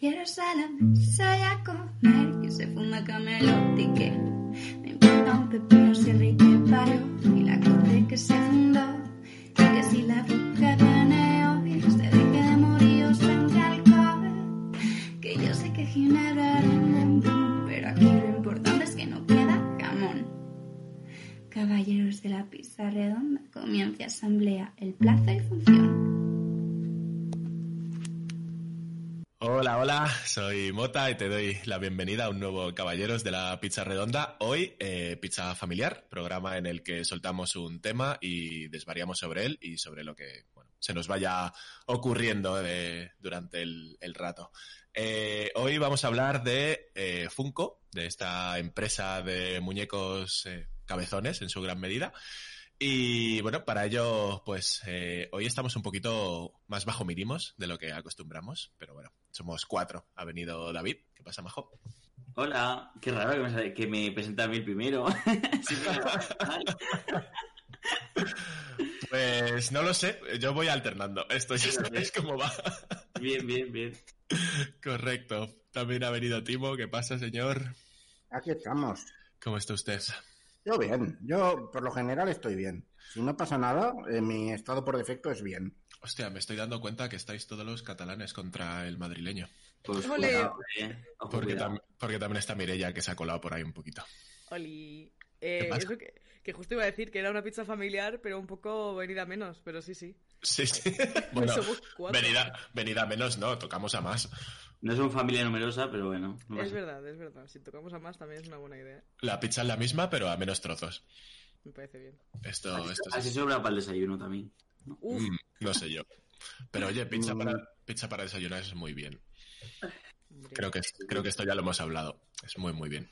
Caballeros a la mesa y a comer, que se fuma camelote que me importa un pepino si el rey que parió y la corte que se fundó. Y que si la bruja viene hoy, se deje de morir o sangre alcohol. Que yo sé que Ginebra era un pero aquí lo importante es que no queda jamón. Caballeros de la pizza redonda, comienza asamblea, el plazo y función. Hola, hola, soy Mota y te doy la bienvenida a un nuevo Caballeros de la Pizza Redonda. Hoy, eh, Pizza Familiar, programa en el que soltamos un tema y desvariamos sobre él y sobre lo que se nos vaya ocurriendo de- durante el, rato. Eh, hoy vamos a hablar de eh, Funko, de esta empresa de muñecos eh, cabezones en su gran medida. Y bueno, para ello, pues eh, hoy estamos un poquito más bajo mínimos de lo que acostumbramos, pero bueno, somos cuatro. Ha venido David. ¿Qué pasa, Majo? Hola, qué raro que me, que me presenta a mí el primero. Pues no lo sé, yo voy alternando. Esto ya sabéis cómo va. bien, bien, bien. Correcto. También ha venido Timo. ¿Qué pasa, señor? Aquí estamos. ¿Cómo está usted? Yo bien, yo por lo general estoy bien. Si no pasa nada, eh, mi estado por defecto es bien. Hostia, me estoy dando cuenta que estáis todos los catalanes contra el madrileño. Pues Ole. cuidado, eh. Ojo, Porque, cuidado. tam- porque también está Mirella, que se ha colado por ahí un poquito. Oli. Eh, eso que, que justo iba a decir que era una pizza familiar, pero un poco venida menos, pero sí, sí. Sí, sí. Bueno, Somos cuatro. venida, venida menos, no, tocamos a más. No es una familia numerosa, pero bueno. no Es verdad, es verdad. Si tocamos a más también es una buena idea. La pizza es la misma, pero a menos trozos. Me parece bien. Esto, Así, esto es así sobra para el desayuno también. Uf, Mm, no sé yo. Pero oye, pizza Mm. para, pizza para desayunar es muy bien. Creo que, creo que esto ya lo hemos hablado. Es muy, muy bien.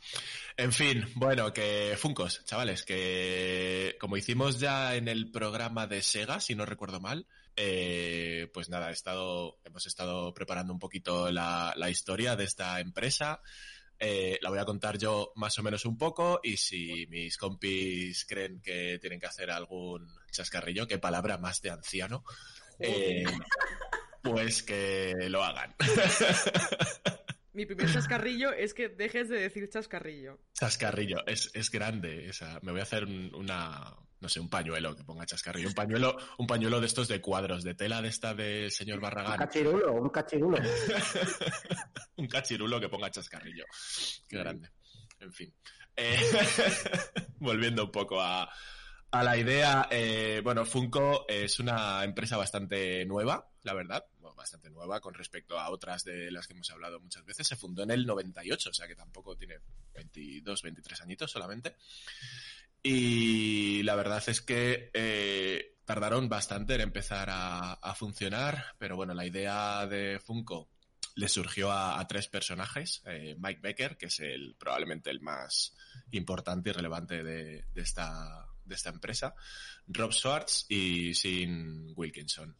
En fin, bueno, que Funcos, chavales, que como hicimos ya en el programa de Sega, si no recuerdo mal, eh, pues nada, he estado, hemos estado preparando un poquito la, la historia de esta empresa. Eh, la voy a contar yo más o menos un poco y si mis compis creen que tienen que hacer algún chascarrillo, qué palabra más de anciano, eh, pues que lo hagan. Mi primer chascarrillo es que dejes de decir chascarrillo. Chascarrillo, es, es grande. Me voy a hacer un- una, no sé, un pañuelo que ponga chascarrillo. Un pañuelo, un pañuelo de estos de cuadros, de tela de esta del señor Un Barragán. cachirulo, un cachirulo. un cachirulo que ponga chascarrillo. Qué grande. En fin. Eh, volviendo un poco a, a la idea, eh, bueno, Funko es una empresa bastante nueva, la verdad, bastante nueva con respecto a otras de las que hemos hablado muchas veces. Se fundó en el 98, o sea que tampoco tiene 22, 23 añitos solamente. Y la verdad es que eh, tardaron bastante en empezar a, funcionar, pero bueno, la idea de Funko le surgió a, a tres personajes. eh, Mike Becker, que es el probablemente el más importante y relevante de, de esta, de esta empresa, Rob Schwartz y Sin Wilkinson.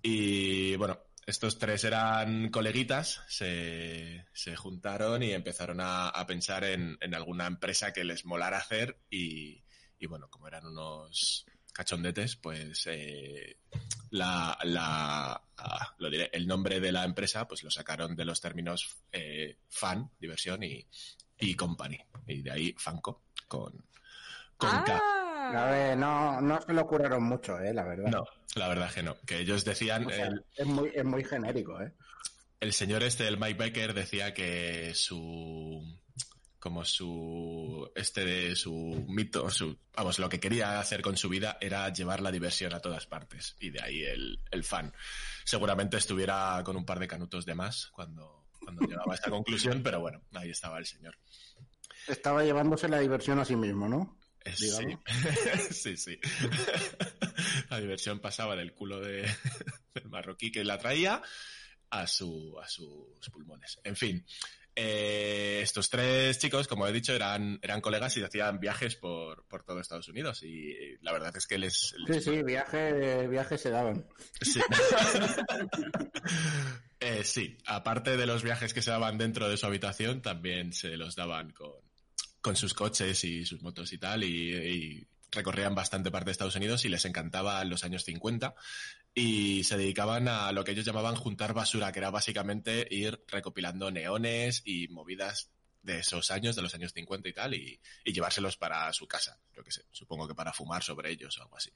Y bueno, estos tres eran coleguitas, se, se juntaron y empezaron a, a pensar en, en alguna empresa que les molara hacer y, y bueno, como eran unos cachondetes, pues eh, la, la ah, lo diré, el nombre de la empresa pues lo sacaron de los términos eh, fan, diversión y, y company. Y de ahí Fanco con, con K. A ¡Ah! ver, no, no se lo curaron mucho, eh, la verdad. No, la verdad que no. Que ellos decían, O sea, el, es, muy, es muy genérico, eh. el señor este, el Mike Becker, decía que su como su este de su mito, su vamos, lo que quería hacer con su vida era llevar la diversión a todas partes. Y de ahí el, el fan. Seguramente estuviera con un par de canutos de más cuando, cuando llegaba a esta conclusión, pero bueno, ahí estaba el señor. Estaba llevándose la diversión a sí mismo, ¿no? Eh, Sí, sí, sí. La diversión pasaba del culo de, del marroquí que la traía a, su, a sus pulmones. En fin, eh, estos tres chicos, como he dicho, eran, eran colegas y hacían viajes por, por todo Estados Unidos. Y la verdad es que les... les- Sí, sí, viaje, viaje se daban. Sí. Eh, sí, aparte de los viajes que se daban dentro de su habitación, también se los daban con, con sus coches y sus motos y tal, y, y recorrían bastante parte de Estados Unidos y les encantaba los años 50 y se dedicaban a lo que ellos llamaban juntar basura, que era básicamente ir recopilando neones y movidas de esos años, de los años 50 y tal, y, y llevárselos para su casa, yo que sé, supongo que para fumar sobre ellos o algo así.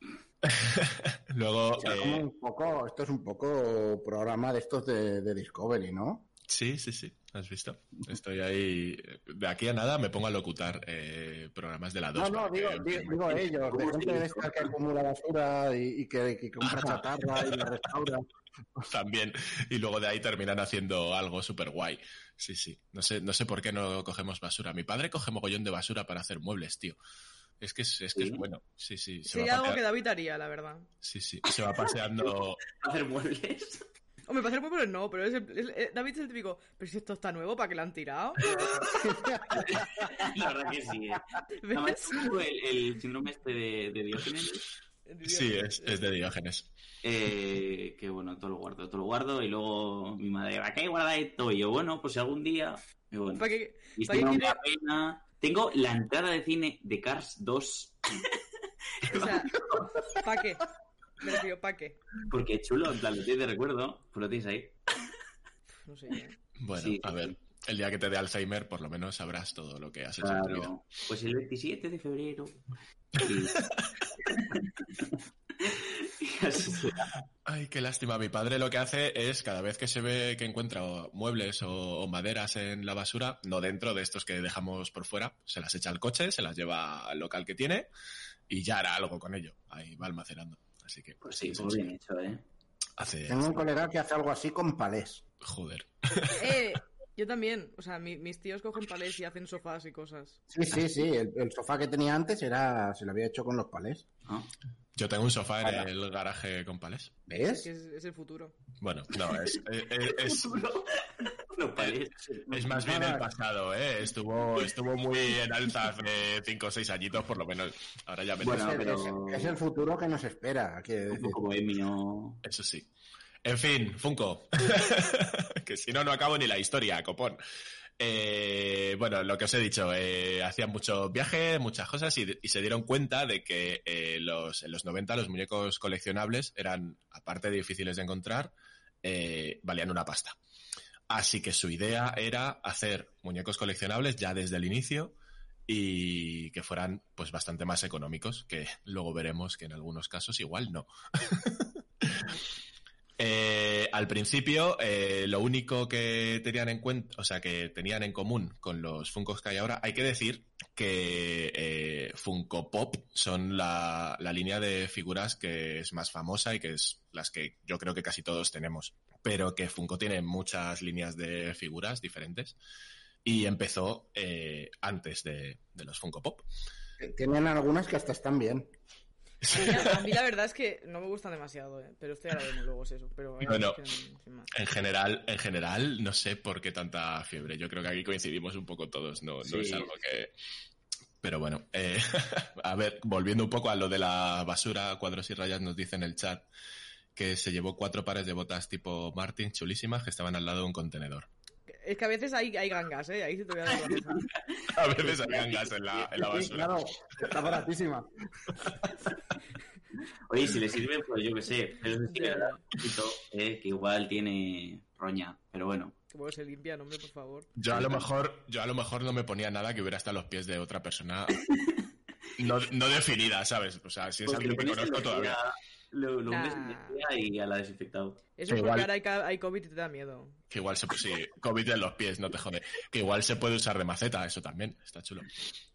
Luego, O sea, eh, como un poco, esto es un poco programa de estos de, de Discovery, ¿no? Sí, sí, sí, has visto. Estoy ahí. De aquí a nada me pongo a locutar eh, programas de la 2. No, no, digo, digo, digo ellos, de ¿Cómo gente de esta que acumula basura y, y que, que compra chatarra y la restaura. También. Y luego de ahí terminan haciendo algo súper guay. Sí, sí. No sé, no sé por qué no cogemos basura. Mi padre coge mogollón de basura para hacer muebles, tío. Es que es, es, que ¿Sí? es bueno. Sí, sí. Se Sería va, algo que David haría, la verdad. sí, sí. Se va paseando. Hacer muebles. Hombre, para hacer muebles no, pero es el- es- eh, David es el típico. Pero si esto está nuevo, ¿para qué lo han tirado? La verdad que sí. ¿eh? Además, ¿Ves? tengo el, el síndrome este de, de Diógenes. Sí, es, es de Diógenes. Eh, que bueno, todo lo guardo, todo lo guardo. Y luego mi madre, ¿a qué guarda esto? Y yo, bueno, pues si algún día. Y bueno, ¿Para qué? y ¿para da pena. Tengo la entrada de cine de Cars 2. O sea, ¿para qué? Me refiero, ¿para qué? Porque es chulo, en plan, lo tienes de recuerdo. Pues lo tienes ahí. No sé. ¿eh? Bueno, Sí. a ver. El día que te dé Alzheimer, por lo menos sabrás todo lo que has hecho en tu vida. Claro. Pues el 27 de febrero. Ay, qué lástima. Mi padre lo que hace es, cada vez que se ve que encuentra o muebles o, o maderas en la basura, no dentro de estos que dejamos por fuera, se las echa al coche, se las lleva al local que tiene y ya hará algo con ello. Ahí va almacenando. Así que, Pues sí, muy bien hecho, ¿eh? hace... Tengo un colega que hace algo así con palés. Joder. Eh, yo también. O sea, mi- mis tíos cogen palés y hacen sofás y cosas. Sí, sí, sí. El, el sofá que tenía antes era, se lo había hecho con los palés. ¿no? Yo tengo un sofá en el garaje con palés. ¿Ves? Que es, es el futuro. Bueno, no, es, es, es- Los palés. es más bien el pasado, ¿eh? Estuvo, estuvo muy en alza hace 5 o 6 añitos, por lo menos. Ahora ya veremos. Bueno, Es, pero- es- es el futuro que nos espera. decir. poco bohemio. Eso sí. En fin, Funko. que si no, no acabo ni la historia, copón. Eh, bueno, lo que os he dicho, eh, hacían mucho viaje, muchas cosas y, y se dieron cuenta de que eh, los, en los 90 los muñecos coleccionables eran, aparte de difíciles de encontrar, valían una pasta. Así que su idea era hacer muñecos coleccionables ya desde el inicio y que fueran pues bastante más económicos, que luego veremos que en algunos casos igual no. Eh, al principio, eh, lo único que tenían en cuenta, o sea, que tenían en común con los Funkos que hay ahora, hay que decir que eh, Funko Pop son la, línea de figuras que es más famosa y que es las que yo creo que casi todos tenemos. Pero que Funko tiene muchas líneas de figuras diferentes y empezó antes de, de los Funko Pop. Tienen algunas que hasta están bien. A mí, la verdad es que no me gustan demasiado, ¿eh? pero esto ya lo vemos luego, es eso. Pero Bueno. más. En general, en general, no sé por qué tanta fiebre. Yo creo que aquí coincidimos un poco todos, no, no es algo que... Pero bueno, eh, a ver, volviendo un poco a lo de la basura, cuadros y rayas nos dice en el chat que se llevó cuatro pares de botas tipo Martin chulísimas que estaban al lado de un contenedor. Es que a veces hay, hay gangas, ¿eh? Ahí sí te voy a dar la. A veces habían gas en la, en la Sí, basura. claro, está baratísima. Oye, si le sirve, pues yo qué sé. Pero sí un poquito, eh, que igual tiene roña. Pero bueno. Que bueno, se limpia, no, hombre, por favor. Yo a lo mejor, yo a lo mejor no me ponía nada que hubiera hasta los pies de otra persona no, no definida, ¿sabes? O sea, si es Porque alguien que conozco todavía. Lo, lo Nah. tía y a la desinfectado. Eso porque igual- ahora hay, hay COVID y te da miedo. Que igual se sí, COVID en los pies, no te jode. Que igual se puede usar de maceta, eso también, está chulo.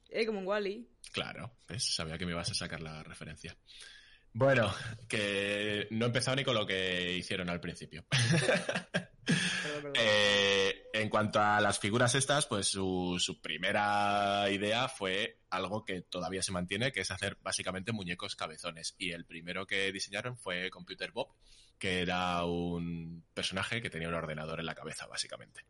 Eh, como un Wally. Claro, ¿ves? sabía que me ibas a sacar la referencia. Bueno, que no he empezado ni con lo que hicieron al principio. Eh, en cuanto a las figuras estas, pues su, su primera idea fue algo que todavía se mantiene, que es hacer básicamente muñecos cabezones. Y el primero que diseñaron fue Computer Bob, que era un personaje que tenía un ordenador en la cabeza, básicamente.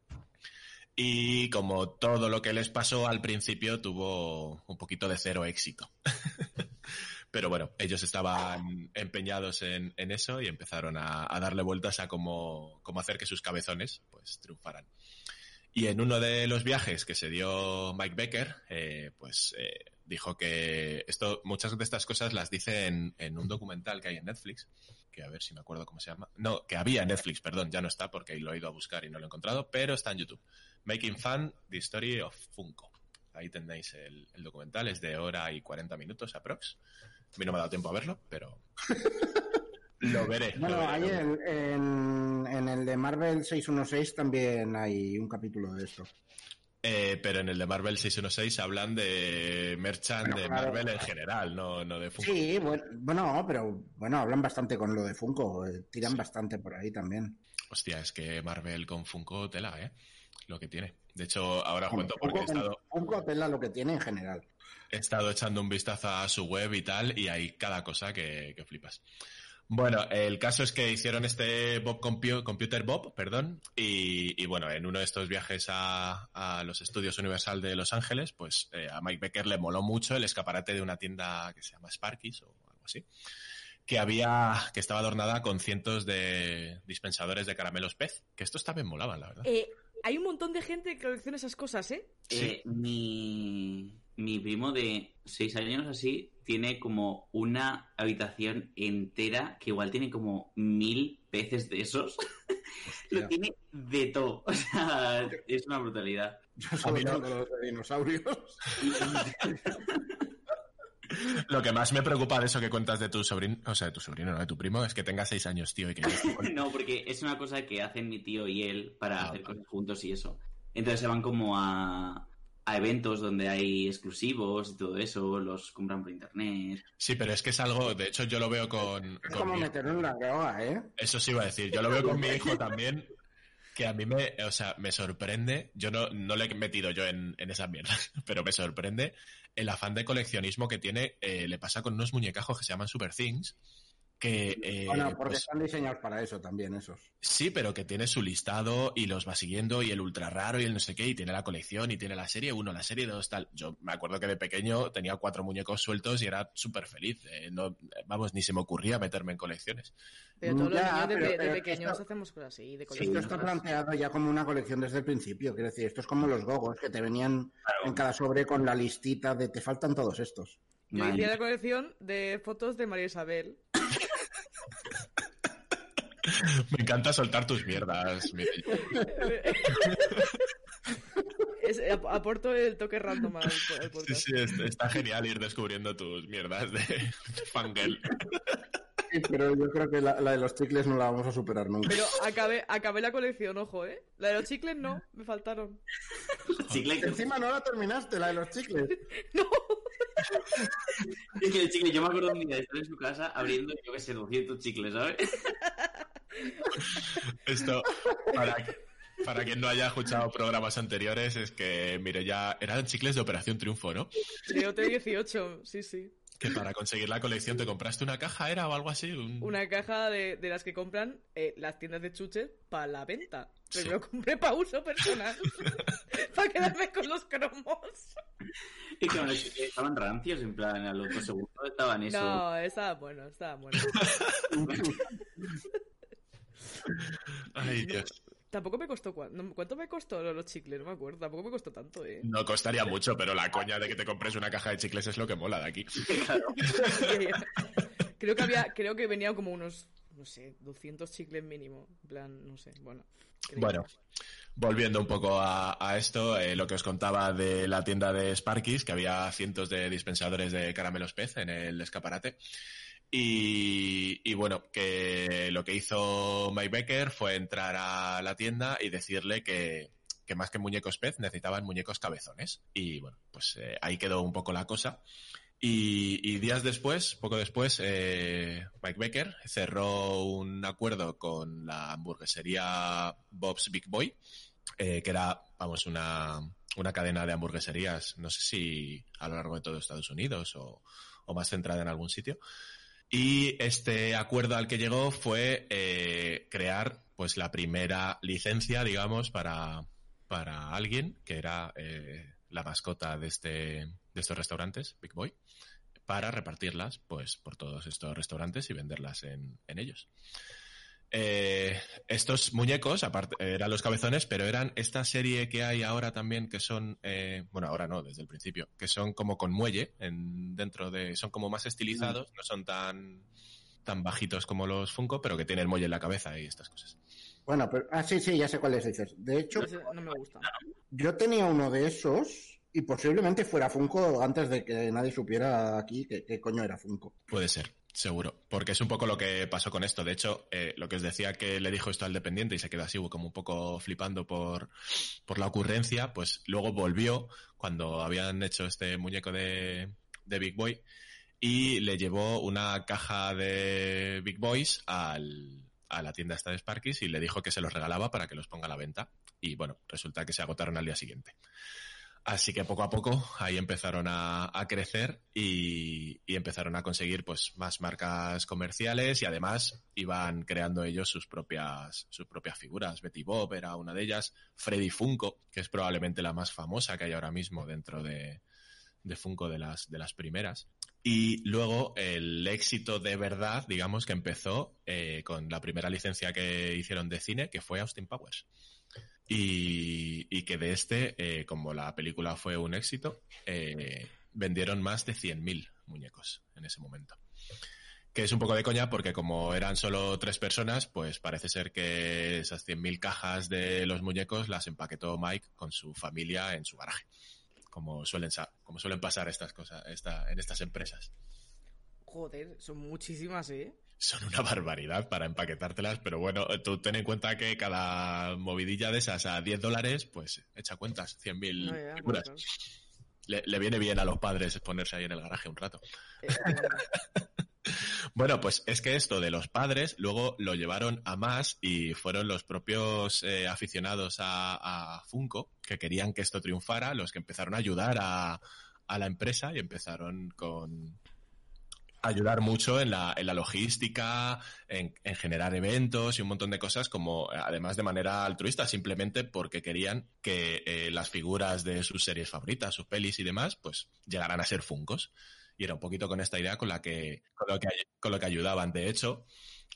Y como todo lo que les pasó al principio, tuvo un poquito de cero éxito. Pero bueno, ellos estaban empeñados en, eso y empezaron a, darle vueltas a cómo, hacer que sus cabezones pues triunfaran. Y en uno de los viajes que se dio Mike Becker, eh, pues eh, dijo que esto, muchas de estas cosas las dice en, en, un documental que hay en Netflix, que a ver si me acuerdo cómo se llama. No, que había en Netflix, perdón, ya no está porque lo he ido a buscar y no lo he encontrado, pero está en YouTube. Making Fun, The Story of Funko. Ahí tenéis el, el documental, es de hora y 40 minutos aprox. A mí no me ha dado tiempo a verlo, pero lo veré. Bueno, lo veré, hay lo veré. en, en, el de Marvel 616 también hay un capítulo de esto. Eh, pero en el de Marvel 616 hablan de merchant Bueno, de claro. Marvel en general, no, no de Funko. Sí, bueno, bueno, pero bueno, hablan bastante con lo de Funko, eh, tiran bastante por ahí también. Hostia, es que Marvel con Funko tela, ¿eh? Lo que tiene. De hecho, ahora os cuento porque he estado, Funko tela lo que tiene en general. he estado echando un vistazo a su web y tal, y hay cada cosa que, que flipas. Bueno, el caso es que hicieron este Bob Compu- Computer Bob, perdón, y, y bueno, en uno de estos viajes a, a los estudios Universal de Los Ángeles, pues eh, a Mike Becker le moló mucho el escaparate de una tienda que se llama Sparky's o algo así, que había, que estaba adornada con cientos de dispensadores de caramelos pez, que estos también molaban, la verdad. Eh, hay un montón de gente que colecciona esas cosas, ¿eh? Eh, mi, mi primo de 6 años así tiene como una habitación entera que igual tiene como mil peces de esos. Lo tiene de todo. O sea, es una brutalidad. Yo no. los de dinosaurios. Lo que más me preocupa de eso que cuentas de tu sobrino, o sea, de tu sobrino, no de tu primo, es que tenga seis años, tío, y que ya esté con- No, porque es una cosa que hacen mi tío y él para Ah, hacer vale. cosas juntos y eso. Entonces se van como a, a eventos donde hay exclusivos y todo eso, los compran por internet. Sí, pero es que es algo, de hecho yo lo veo con, Es con como mi en la droga, ¿eh? Eso sí iba a decir, yo lo veo con mi hijo también, que a mí me, o sea, me sorprende, yo no, no le he metido yo en, en esas mierdas, pero me sorprende el afán de coleccionismo que tiene, eh, le pasa con unos muñecajos que se llaman Super Things, que... eh, bueno, porque pues, están diseñados para eso también, esos. Sí, pero que tiene su listado y los va siguiendo y el ultra raro y el no sé qué y tiene la colección y tiene la serie 1, la serie 2, tal. Yo me acuerdo que de pequeño tenía cuatro muñecos sueltos y era súper feliz. eh, no, vamos, ni se me ocurría meterme en colecciones. Pero todos los Ya, niños de, pero- de pero pequeños esto- hacemos cosas así, de Esto está planteado ya como una colección desde el principio. Quiero decir, esto es como los gogos que te venían en cada sobre con la listita de te faltan todos estos. Yo hice la colección de fotos de María Isabel. Me encanta soltar tus mierdas. Es- ap- aporto el toque random al, al Sí, podcast. sí, es- está genial ir descubriendo tus mierdas de fangirl. Sí, pero yo creo que la, la de los chicles no la vamos a superar nunca. Pero acabé, acabé la colección, ojo, ¿eh? La de los chicles no, me faltaron. Chicle, Encima no la terminaste, la de los chicles. No, es que el chicle, yo me acuerdo un día de estar en su casa abriendo, yo que sé, 200 chicles, ¿sabes? Esto, para, para quien no haya escuchado programas anteriores, es que, mire, ya eran chicles de Operación Triunfo, ¿no? que 18, sí, sí. Que para conseguir la colección te compraste una caja, ¿era o algo así? Un- Una caja de, de las que compran eh, las tiendas de chuches para la venta. Pero Sí. lo compré para uso personal. para quedarme con los cromos. Y que los chicles estaban rancios, en plan, a los dos segundos estaban eso. No, estaba bueno, estaba bueno. Ay, Dios. Tampoco me costó. ¿Cuánto me costó lo- los chicles? No me acuerdo. Tampoco me costó tanto, ¿eh? No costaría mucho, pero la coña de que te compres una caja de chicles es lo que mola de aquí. creo que había. Creo que venía como unos. No sé, 200 chicles mínimo. En plan, no sé. Bueno. creo. Bueno, volviendo un poco a, a esto, eh, lo que os contaba de la tienda de Sparky's, que había cientos de dispensadores de caramelos pez en el escaparate. Y, y bueno, que lo que hizo Mike Becker fue entrar a la tienda y decirle que, que más que muñecos pez necesitaban muñecos cabezones. Y bueno, pues eh, ahí quedó un poco la cosa. Y, y días después, poco después, eh, Mike Becker cerró un acuerdo con la hamburguesería Bob's Big Boy, eh, que era, vamos, una, una cadena de hamburgueserías, no sé si a lo largo de todo Estados Unidos o, o más centrada en algún sitio. Y este acuerdo al que llegó fue eh, crear pues la primera licencia, digamos, para, para alguien que era eh, la mascota de este de estos restaurantes, Big Boy, para repartirlas pues por todos estos restaurantes y venderlas en, en ellos. Eh, estos muñecos, aparte, eran los cabezones, pero eran esta serie que hay ahora también que son, eh, bueno, ahora no, desde el principio, que son como con muelle en, dentro de, son como más estilizados, no son tan, tan bajitos como los Funko, pero que tienen muelle en la cabeza y estas cosas. Bueno, pero, ah, sí, sí, ya sé cuáles dices. De hecho, no me gusta. yo tenía uno de esos y posiblemente fuera Funko antes de que nadie supiera aquí qué, coño era Funko. Puede ser, seguro. Porque es un poco lo que pasó con esto. De hecho, eh, lo que os decía que le dijo esto al dependiente y se quedó así como un poco flipando por, por la ocurrencia, pues luego volvió cuando habían hecho este muñeco de, de Big Boy y le llevó una caja de Big Boys al, a la tienda esta de Sparkys y le dijo que se los regalaba para que los ponga a la venta. Y bueno, resulta que se agotaron al día siguiente. Así que poco a poco ahí empezaron a, a crecer y, y empezaron a conseguir pues más marcas comerciales y además iban creando ellos sus propias, sus propias figuras. Betty Bob era una de ellas, Freddy Funko, que es probablemente la más famosa que hay ahora mismo dentro de, de Funko de las, de las primeras. Y luego el éxito de verdad, digamos, que empezó eh, con la primera licencia que hicieron de cine, que fue Austin Powers. Y, que de este, eh, como la película fue un éxito, eh, vendieron más de 100.000 muñecos en ese momento. Que es un poco de coña porque como eran solo tres personas, pues parece ser que esas 100.000 cajas de los muñecos las empaquetó Mike con su familia en su garaje. Como suelen, como suelen pasar estas cosas esta, en estas empresas. Joder, son muchísimas, ¿eh? Son una barbaridad para empaquetártelas, pero bueno, tú ten en cuenta que cada movidilla de esas a 10 dólares, pues echa cuentas, 100.000 No, ya, figuras. Le, le viene bien a los padres ponerse ahí en el garaje un rato. Eh, Bueno, pues es que esto de los padres luego lo llevaron a más y fueron los propios eh, aficionados a, a Funko que querían que esto triunfara, los que empezaron a ayudar a, a la empresa y empezaron con ayudar mucho en la, en la logística, en, en generar eventos y un montón de cosas, como eh, además de manera altruista, simplemente porque querían que eh, las figuras de sus series favoritas, sus pelis y demás, pues llegaran a ser Funkos. Y era un poquito con esta idea con la que, con lo que, con lo que ayudaban. De hecho,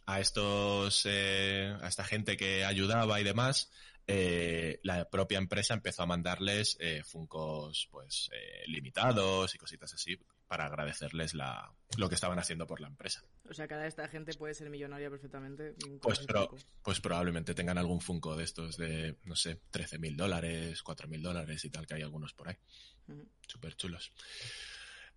a estos, eh, a esta gente que ayudaba y demás, eh, la propia empresa empezó a mandarles eh, Funcos pues eh, limitados y cositas así para agradecerles la, lo que estaban haciendo por la empresa. o sea, cada esta gente puede ser millonaria perfectamente. Pues, pro- pues probablemente tengan algún Funko de estos de, no sé, 13 mil dólares, 4 mil dólares y tal, que hay algunos por ahí. Súper chulos.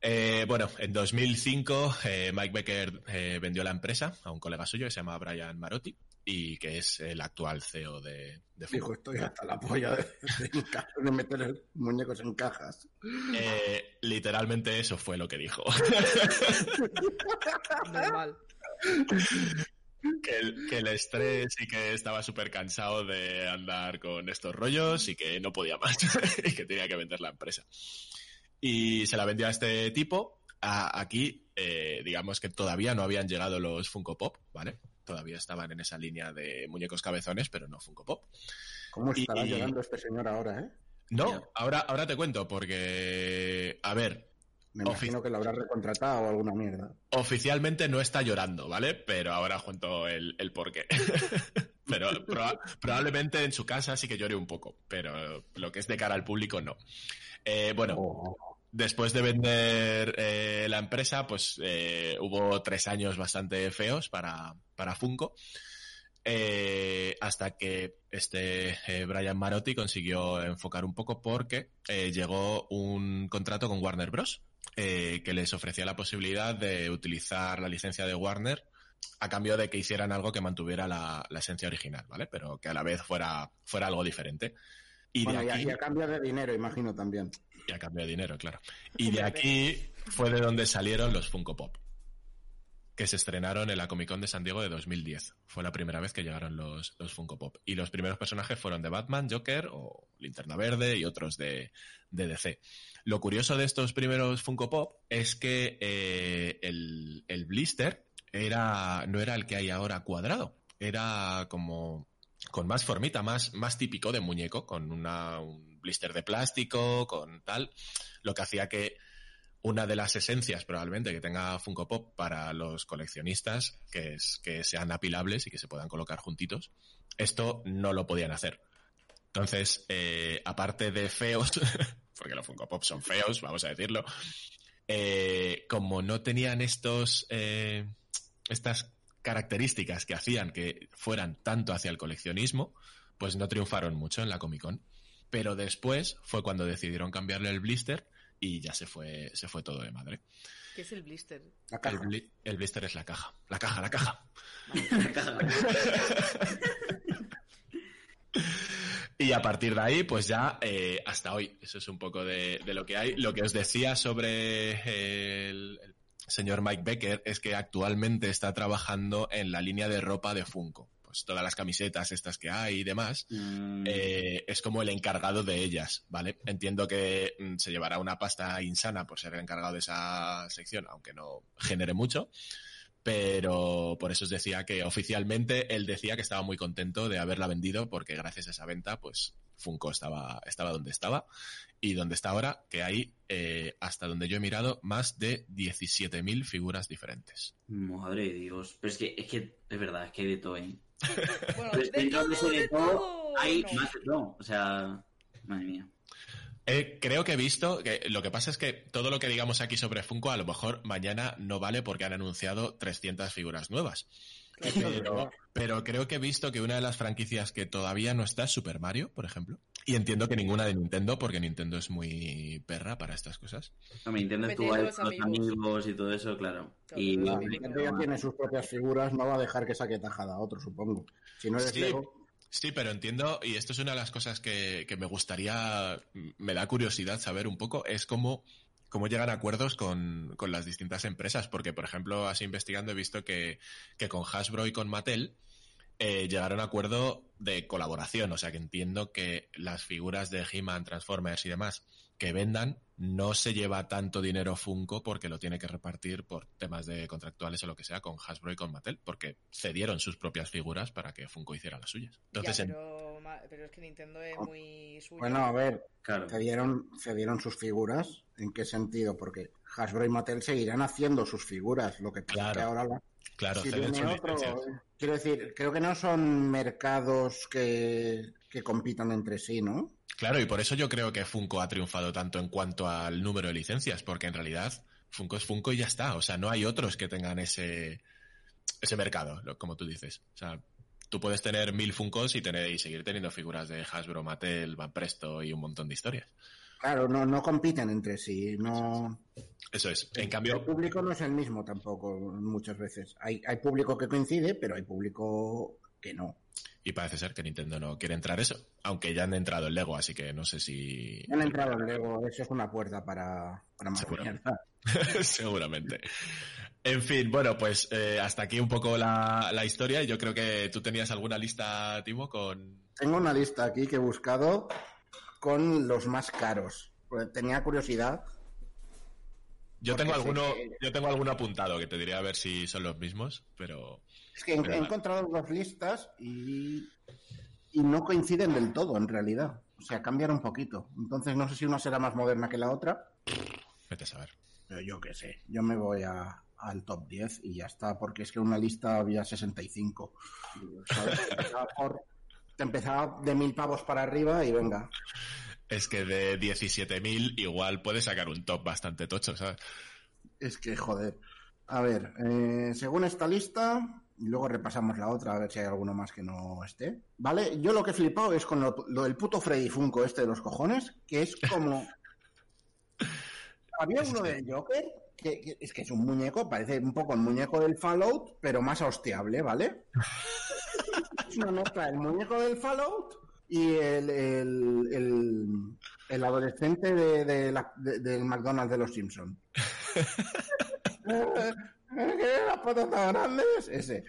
Eh, bueno, en 2005 eh, Mike Becker eh, vendió la empresa a un colega suyo que se llama Brian Marotti y que es el actual CEO de, de Funko. Dijo, estoy hasta la polla de, de enca- de meter muñecos en cajas. Eh, literalmente eso fue lo que dijo. Normal. que, el, que el estrés y que estaba súper cansado de andar con estos rollos y que no podía más y que tenía que vender la empresa. Y se la vendió a este tipo. A- aquí, eh, digamos que todavía no habían llegado los Funko Pop, ¿vale? Todavía estaban en esa línea de muñecos cabezones, pero no Funko Pop. ¿Cómo estará Y- llorando este señor ahora, eh? No, ahora, ahora te cuento, porque, a ver, Me imagino que lo habrá recontratado o alguna mierda. Oficialmente no está llorando, ¿vale? Pero ahora cuento el, el porqué. pero proba- probablemente en su casa sí que llore un poco, pero lo que es de cara al público no. Eh, bueno, Oh, después de vender eh, la empresa, pues eh, hubo tres años bastante feos para, para Funko. eh, hasta que este eh, Brian Marotti consiguió enfocar un poco porque eh, llegó un contrato con Warner Bros. que les ofrecía la posibilidad de utilizar la licencia de Warner a cambio de que hicieran algo que mantuviera la, la esencia original, ¿vale? Pero que a la vez fuera, fuera algo diferente. Y bueno, de y a- aquí... y a cambio de dinero, imagino también. Y a cambio de dinero, claro. Y de aquí fue de donde salieron los Funko Pop, que se estrenaron en la Comic Con de San Diego de 2010. Fue la primera vez que llegaron los, los Funko Pop. Y los primeros personajes fueron de Batman, Joker o Linterna Verde y otros de, de DC. Lo curioso de estos primeros Funko Pop es que eh, el, el blister era, no era el que hay ahora cuadrado. Era como con más formita, más, más típico de muñeco, con una, un blister de plástico, con tal, lo que hacía que una de las esencias probablemente que tenga Funko Pop para los coleccionistas, que es que sean apilables y que se puedan colocar juntitos. Esto no lo podían hacer. Entonces, eh, aparte de feos, porque los Funko Pop son feos, vamos a decirlo, eh, como no tenían estos, eh, estas características que hacían que fueran tanto hacia el coleccionismo, pues no triunfaron mucho en la Comic Con. Pero después fue cuando decidieron cambiarle el blister y ya se fue, se fue todo de madre. ¿Qué es el blister? La El, caja. bli- el blister es la caja. La caja, la caja. Y a partir de ahí, pues ya eh, hasta hoy. Eso es un poco de, de lo que hay. Lo que os decía sobre el, el señor Mike Becker es que actualmente está trabajando en la línea de ropa de Funko. Pues todas las camisetas estas que hay y demás. Mm, eh, es como el encargado de ellas, ¿vale? Entiendo que mm, se llevará una pasta insana por ser el encargado de esa sección, aunque no genere mucho. Pero por eso os decía que oficialmente él decía que estaba muy contento de haberla vendido porque gracias a esa venta, pues Funko estaba, estaba donde estaba y donde está ahora, que hay, eh, hasta donde yo he mirado, más de 17.000 figuras diferentes. Madre de Dios. Pero es que, es que, es verdad, es que hay de todo, ¿eh? Bueno, de todo, de ese de de todo, todo. hay no. más de todo. O sea, madre mía. Eh, creo que he visto que lo que pasa es que todo lo que digamos aquí sobre Funko a lo mejor mañana no vale porque han anunciado 300 figuras nuevas. Pero, pero creo que he visto que una de las franquicias que todavía no está es Super Mario, por ejemplo. Y entiendo que ninguna de Nintendo, porque Nintendo es muy perra para estas cosas. Hombre, Nintendo estuvo los amigos. amigos y todo eso, claro. Claro, y. Nintendo ya tiene sus propias figuras, no va a dejar que saque tajada a otro, supongo. Si no eres Sí. Lego, Sí, pero entiendo, y esto es una de las cosas que, que me gustaría, me da curiosidad saber un poco, es cómo, cómo llegan acuerdos con, con las distintas empresas. Porque, por ejemplo, así investigando he visto que, que con Hasbro y con Mattel eh, llegaron a acuerdo de colaboración. O sea que entiendo que las figuras de He-Man, Transformers y demás que vendan no se lleva tanto dinero Funko porque lo tiene que repartir por temas de contractuales o lo que sea con Hasbro y con Mattel, porque cedieron sus propias figuras para que Funko hiciera las suyas. Entonces, Ya, pero, pero es que Nintendo es muy suyo. bueno, a ver, Claro. cedieron, cedieron sus figuras. ¿En qué sentido? Porque Hasbro y Mattel seguirán haciendo sus figuras. Lo que pasa Claro. que ahora la- claro, si sus otro-. Quiero decir, creo que no son mercados que, que compitan entre sí, ¿no? Claro, y por eso yo creo que Funko ha triunfado tanto en cuanto al número de licencias, porque en realidad Funko es Funko y ya está. O sea, no hay otros que tengan ese, ese mercado, lo- como tú dices. O sea, tú puedes tener mil Funkos y, tener, y seguir teniendo figuras de Hasbro, Mattel, Van Presto y un montón de historias. Claro, no, no compiten entre sí. No, Eso es. En el cambio, público no es el mismo tampoco muchas veces. Hay, hay público que coincide, pero hay público que no. y parece ser que Nintendo no quiere entrar eso, aunque ya han entrado en Lego, así que no sé si... Han entrado en Lego, eso es una puerta para, para más Seguro. mierda. Seguramente. En fin, bueno, pues eh, hasta aquí un poco la, la historia. Yo creo que tú tenías alguna lista, Timo, con... Tengo una lista aquí que he buscado con los más caros. Pues tenía curiosidad. Yo tengo alguno, que- yo tengo alguno apuntado que te diría a ver si son los mismos, pero Es que he, he encontrado dos listas y, y no coinciden del todo, en realidad. O sea, cambian un poquito. Entonces no sé si una será más moderna que la otra. vete a saber. Pero yo qué sé. Yo me voy a- al top 10 y ya está, porque es que en una lista había 65. ¿sabes? Por- empezaba de mil pavos para arriba y venga. Es que de 17.000 igual puedes sacar un top bastante tocho, ¿sabes? Es que, joder. A ver, eh, según esta lista, y luego repasamos la otra a ver si hay alguno más que no esté. ¿Vale? Yo lo que he flipado es con lo, lo del puto Freddy Funko este de los cojones, que es como... Había uno del Joker, que, que es que es un muñeco, parece un poco el muñeco del Fallout, pero más hostiable, ¿vale? es una mezcla del muñeco del Fallout y el, el, el, el adolescente de, de la- de- del McDonald's de los Simpsons. ¿Qué? Las patas tan grandes. Ese.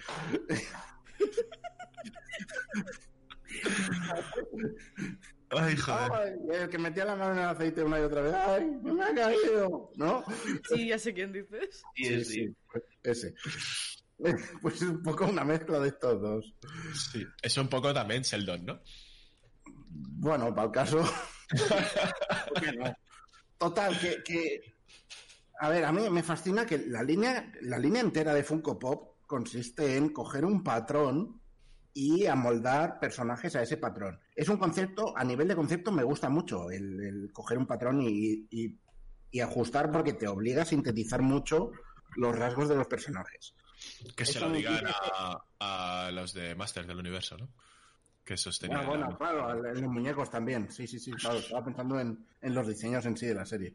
Ay, joder. Ay, el que metía la mano en el aceite una y otra vez. ¡Ay, me ha caído! ¿No? Sí, ya sé quién dices. Sí, sí. Ese. Pues es un poco una mezcla de estos dos. Sí. Es un poco también Sheldon, ¿no? Bueno, para el caso. Total, que, que a ver, a mí me fascina que la línea, la línea entera de Funko Pop consiste en coger un patrón y amoldar personajes a ese patrón. Es un concepto, a nivel de concepto me gusta mucho el, el coger un patrón y, y- y ajustar porque te obliga a sintetizar mucho los rasgos de los personajes. Que se lo digan a, a los de Masters del Universo, ¿no? Que sostenían. Ah, bueno, claro, en los muñecos también. Sí, sí, sí, claro. Estaba pensando en, en los diseños en sí de la serie.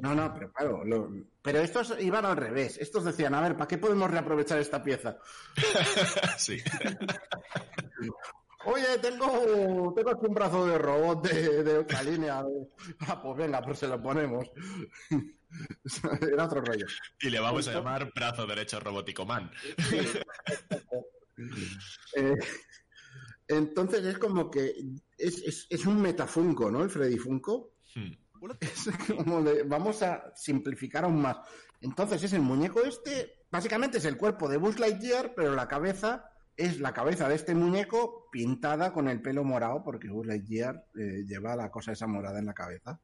No, no, pero claro. lo- pero estos iban al revés. Estos decían, a ver, ¿para qué podemos reaprovechar esta pieza? sí. Oye, tengo, tengo aquí un brazo de robot de, de otra línea. Ah, pues venga, pues se lo ponemos. Era otro rollo. Y le vamos a llamar brazo derecho robótico man. Eh, entonces es como que es, es, es un metafunco, ¿no? El Freddy Funko. Hmm. Es como de, vamos a simplificar aún más. Entonces es el muñeco este, básicamente es el cuerpo de Buzz Lightyear, pero la cabeza es la cabeza de este muñeco pintada con el pelo morado, porque Buzz Lightyear eh, lleva la cosa esa morada en la cabeza.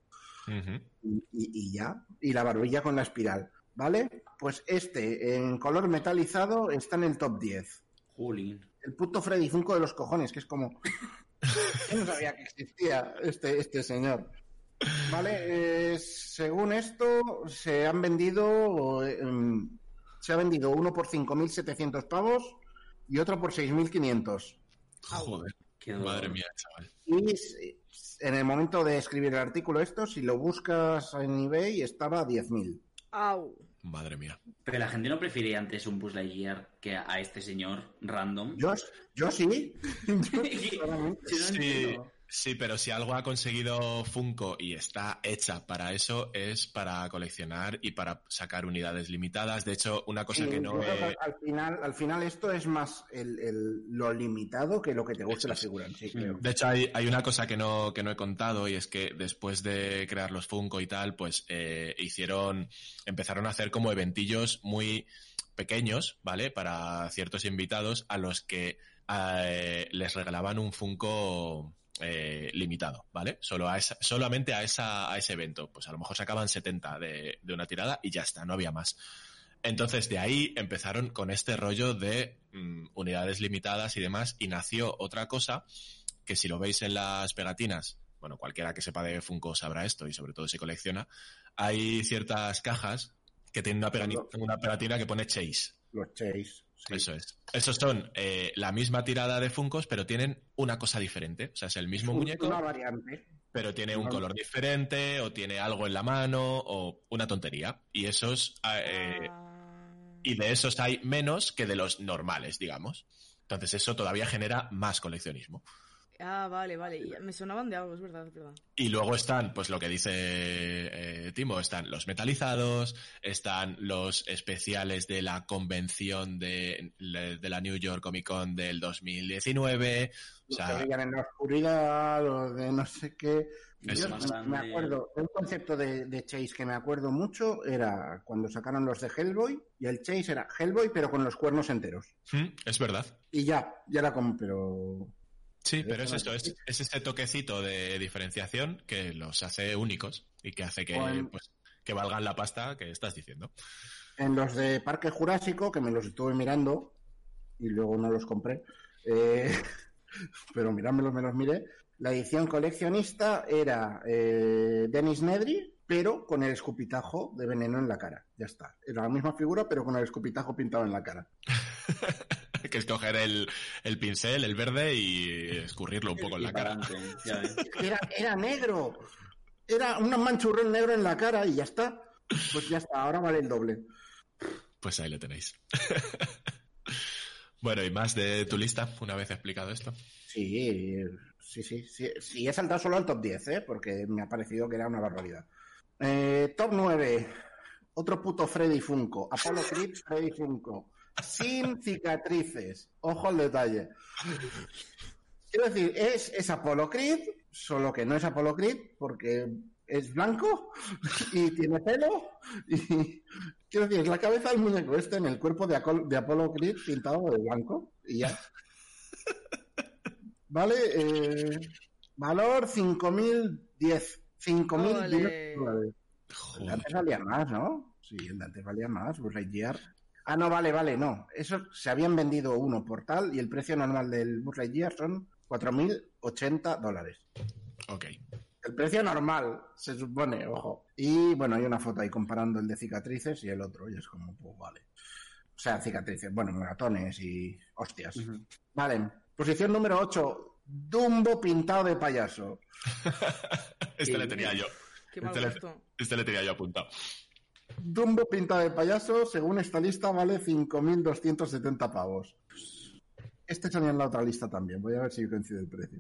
Y, y- y ya. Y la barbilla con la espiral. ¿Vale? Pues este, en color metalizado, está en el top 10 Jolín. el puto Freddy Funko de los cojones, que es como. Yo no sabía que existía este, este señor. Vale, eh, según esto, se han vendido. eh, em, se ha vendido uno por 5.700 pavos y otro por 6.500. Joder, Qué madre mía, chaval. Y en el momento de escribir el artículo, esto, si lo buscas en eBay, estaba a 10.000. Au. Madre mía. Pero la gente no prefiere antes un Buzz Lightyear que a este señor random. Yo, yo sí. Yo, Sí. Sí, pero si algo ha conseguido Funko y está hecha para eso, es para coleccionar y para sacar unidades limitadas. De hecho, una cosa Sí, que no he... al final, al final esto es más el, el- lo limitado que lo que te guste la figura sí, creo. De hecho, hay, hay una cosa que no, que no he contado y es que después de crear los Funko y tal, pues eh, hicieron, empezaron a hacer como eventillos muy pequeños, ¿vale? Para ciertos invitados a los que eh, les regalaban un Funko eh, limitado, ¿vale? Solo a esa, solamente a, esa, a ese evento. Pues a lo mejor sacaban 70 de, de una tirada y ya está, no había más. Entonces de ahí empezaron con este rollo de mm, unidades limitadas y demás y nació otra cosa que si lo veis en las pegatinas, bueno, cualquiera que sepa de Funko sabrá esto y sobre todo si colecciona, hay ciertas cajas que tienen una, pegani- una pegatina que pone Chase. Los Chase. Sí. Eso es. Esos son eh, la misma tirada de Funkos, pero tienen una cosa diferente. O sea, es el mismo muñeco, Una variante. pero tiene un color diferente, o tiene algo en la mano, o una tontería. Y esos, ah, eh, Ah. y de esos hay menos que de los normales, digamos. Entonces eso todavía genera más coleccionismo. Ah, vale, vale. Y Me sonaban de algo, es verdad, es verdad. Y luego están, pues lo que dice eh, Timo, están los metalizados, están los especiales de la convención de, de la New York Comic Con del 2019. O Los que sea, brillan en la oscuridad, los de no sé qué. Yo es. me acuerdo, un concepto de, de Chase que me acuerdo mucho era cuando sacaron los de Hellboy y el Chase era Hellboy pero con los cuernos enteros. mm, es verdad. Y ya, ya era como, pero... Sí, Pero es eso es, es este toquecito de diferenciación que los hace únicos y que hace que, Bueno. pues, que valgan la pasta que estás diciendo. En los de Parque Jurásico, que me los estuve mirando y luego no los compré, eh, pero mirármelos, me los miré, la edición coleccionista era eh, Dennis Nedry, pero con el escupitajo de veneno en la cara. Ya está. Era la misma figura, pero con el escupitajo pintado en la cara. que es coger el, el pincel, el verde y escurrirlo un poco en la cara. Era, era negro. Era un manchurrón negro en la cara y ya está. Pues ya está, ahora vale el doble. Pues ahí lo tenéis. bueno, y más de tu lista, una vez explicado esto. Sí, sí, sí, sí. Sí, he saltado solo al top 10, ¿eh? porque me ha parecido que era una barbaridad. Eh, top 9. Otro puto Freddy Funko. Apollo Creed Freddy Funko. Sin cicatrices. Ojo al detalle. Quiero decir, es, es Apollo Creed, solo que no es Apollo Creed porque es blanco y tiene pelo. Y quiero decir, es la cabeza del muñeco este en el cuerpo de, Acol- de Apollo Creed pintado de blanco. Y ya. Vale, eh, valor 5.010. 5.010 Ole. dólares. Joder. Antes salía más, ¿no? Sí, el de antes valía más, Buzz Lightyear. Ah, no, vale, vale, no. Eso se habían vendido uno por tal y el precio normal del Buzz Lightyear son 4.080 dólares. Ok. El precio normal, se supone, ojo. Y bueno, hay una foto ahí comparando el de cicatrices y el otro, y es como, pues vale. O sea, cicatrices, bueno, moratones y hostias. Vale, posición número 8, Dumbo pintado de payaso. Este le tenía yo. Qué mal Este le, este le tenía yo apuntado. Dumbo pintado de payaso, según esta lista, vale 5.270 pavos. Este salía en la otra lista también, voy a ver si coincide el precio.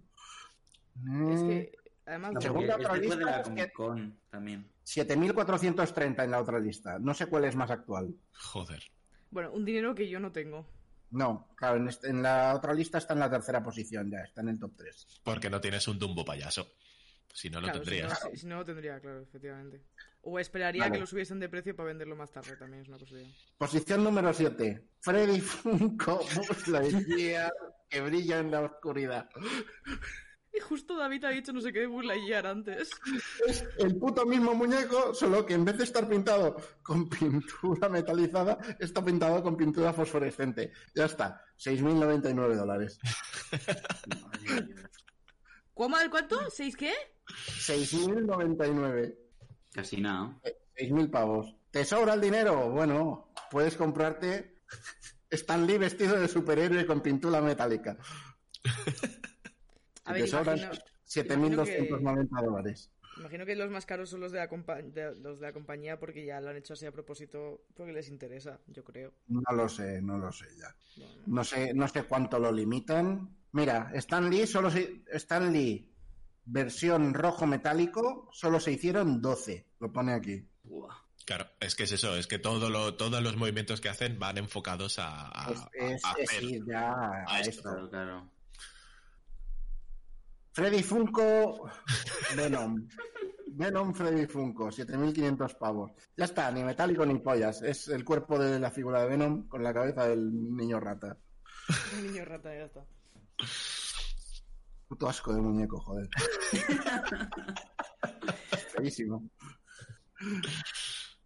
Es que, además, Según porque la otra este fue de lista la es que- Comic Con también. 7.430 en la otra lista. No sé cuál es más actual. Joder. bueno, un dinero que yo no tengo. No, claro, en, este- en la otra lista está en la tercera posición ya, está en el top 3. Porque no tienes un Dumbo payaso. Si no lo Claro, si no, tendrías. si- no lo tendría, claro, efectivamente. O esperaría Vale. que lo subiesen de precio para venderlo más tarde, también es una posibilidad. Posición número 7. Freddy Funko Lightyear que brilla en la oscuridad. Y justo David ha dicho no sé qué de Lightyear antes. Es el puto mismo muñeco, solo que en vez de estar pintado con pintura metalizada, está pintado con pintura fosforescente. Ya está, 6.099 dólares. ¿Cómo? ¿El cuánto? ¿Seis qué? 6.099. Casi nada. 6.000 pavos. ¿Te sobra el dinero? Bueno, puedes comprarte Stan Lee vestido de superhéroe con pintura metálica. A te ver, sobran imagino, 7.290 dólares. imagino que los más caros son los de, la de- los de la compañía porque ya lo han hecho así a propósito porque les interesa, yo creo. No lo sé, no lo sé ya. Bueno, No sé, no sé cuánto lo limitan. Mira, Stan Lee solo se, Stan Lee versión rojo metálico solo se hicieron 12. Lo pone aquí. Claro, es que es eso, es que todo lo, todos los movimientos que hacen van enfocados a, a- Es, es- a es hacer. ir ya a, a esto, esto. Claro, claro. Freddy Funko Venom. Venom Freddy Funko, 7.500 pavos. Ya está, ni metálico ni pollas. Es el cuerpo de la figura de Venom con la cabeza del niño rata. un niño rata, ya está. Puto asco de muñeco, joder. Feísimo.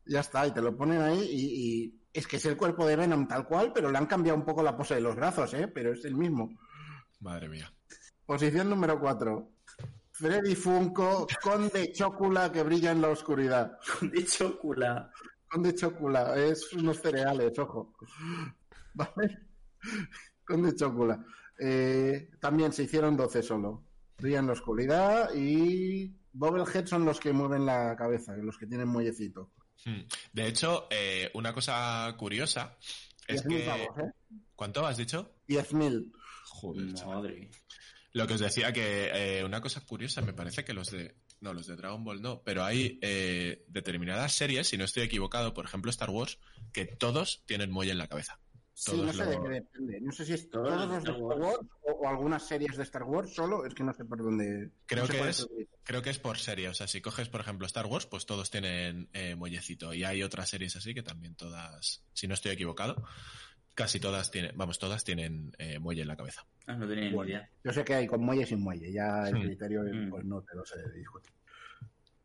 Ya está, y te lo ponen ahí y, y es que es el cuerpo de Venom tal cual, pero le han cambiado un poco la pose de los brazos, ¿eh? Pero es el mismo. Madre mía. Posición número 4. Freddy Funko, Conde Chocula que brilla en la oscuridad. De chocula. Conde Chocula, es unos cereales, ojo. ¿Vale? Conde Chocula. Eh, también se hicieron 12 solo. Brilla en la oscuridad y Bobblehead son los que mueven la cabeza, los que tienen muellecito. Hmm. De hecho, eh, una cosa curiosa es 10.000 que... pavos, ¿eh? ¿Cuánto has dicho? 10.000. Joder. Madre. Lo que os decía que eh, una cosa curiosa, me parece que los de... No, los de Dragon Ball no, pero hay eh, determinadas series, si no estoy equivocado, por ejemplo Star Wars, que todos tienen muelle en la cabeza. Sí, no sé de qué depende. No sé si es Todos todos los de Star Wars. Wars o, o algunas series de Star Wars solo. Es que no sé por dónde. Creo no sé que es-. Creo que es por serie, o sea, si coges, por ejemplo, Star Wars, pues todos tienen eh, muellecito. Y hay otras series así que también todas, si no estoy equivocado, casi todas tienen, vamos, todas tienen eh, muelle en la cabeza. Ah, no tenía ni Bueno. idea. Yo sé que hay con muelle y sin muelle. Ya el Hmm. criterio, Hmm. pues no te lo sé discutir.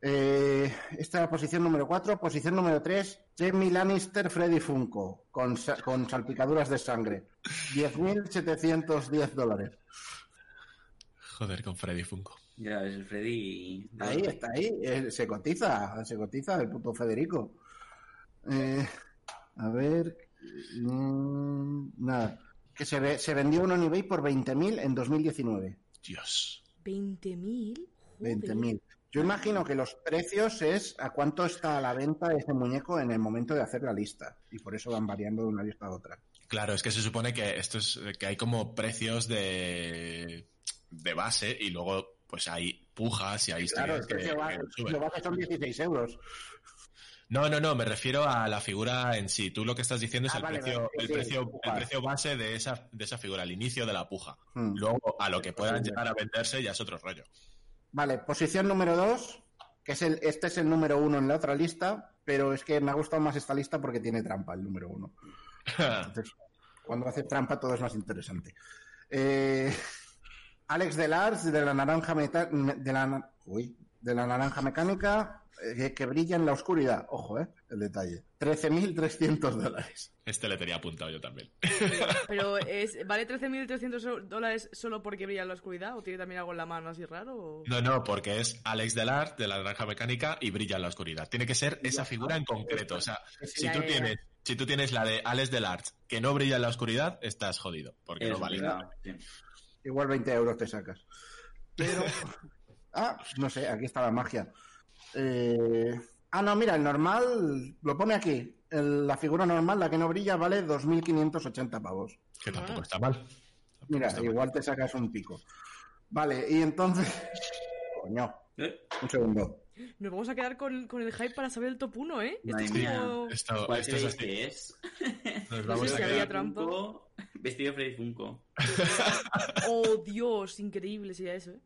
Eh, esta es la posición número 4. Posición número 3. Jamie Lannister, Freddy Funko. Con, sa- con salpicaduras de sangre. 10.710 dólares. Joder, con Freddy Funko. Ya ves, el Freddy. Ahí está, ahí. Eh, se cotiza, se cotiza el puto Federico. Eh, a ver. mm, nada. Que se, ve- se vendió uno en eBay por 20.000 en 2019. Dios. ¿20.000? Joder. 20.000. Yo imagino que los precios es a cuánto está a la venta ese muñeco en el momento de hacer la lista. Y por eso van variando de una lista a otra. Claro, es que se supone que esto es que hay como precios de, de base y luego pues hay pujas y hay Claro, es que que- se va, que lo base son 16 euros. No, no, no, me refiero a la figura en sí. Tú lo que estás diciendo es Ah, el, vale, precio, vale, sí, el, sí, precio, el precio base de esa, de esa figura, el inicio de la puja. Hmm. Luego, a lo que puedan llegar a venderse ya es otro rollo. Vale, posición número 2, que es el, este es el número 1 en la otra lista, pero es que me ha gustado más esta lista porque tiene trampa el número 1. Entonces, cuando hace trampa todo es más interesante. Eh, Alex Delars de la naranja metal, de la uy, de la naranja mecánica eh, que brilla en la oscuridad. Ojo, eh, el detalle. 13.300 dólares. Este le tenía apuntado yo también. Pero es, ¿vale 13.300 dólares solo porque brilla en la oscuridad? ¿O tiene también algo en la mano así raro? o- No, no, porque es Alex Delart de la naranja mecánica y brilla en la oscuridad. Tiene que ser esa figura en concreto. O sea, si tú tienes, si tú tienes la de Alex Delart que no brilla en la oscuridad, estás jodido, porque no vale nada. Igual 20 euros te sacas. Pero. Ah, no sé, aquí está la magia. Eh, Ah, no, mira, el normal lo pone aquí. El- la figura normal, la que no brilla, vale 2.580 pavos. Que tampoco Ah. está mal. Tampoco Mira, está mal. igual te sacas un pico. Vale, y entonces. Coño, ¿Eh? un segundo. Nos vamos a quedar con, con el hype para saber el top 1, ¿eh? Esto es como... Esto, ¿Cuál esto es así. que es? Nos No vamos sé a si quedar- había trampa. Vestido Freddy Funko. Oh, Dios, increíble sería eso, ¿eh?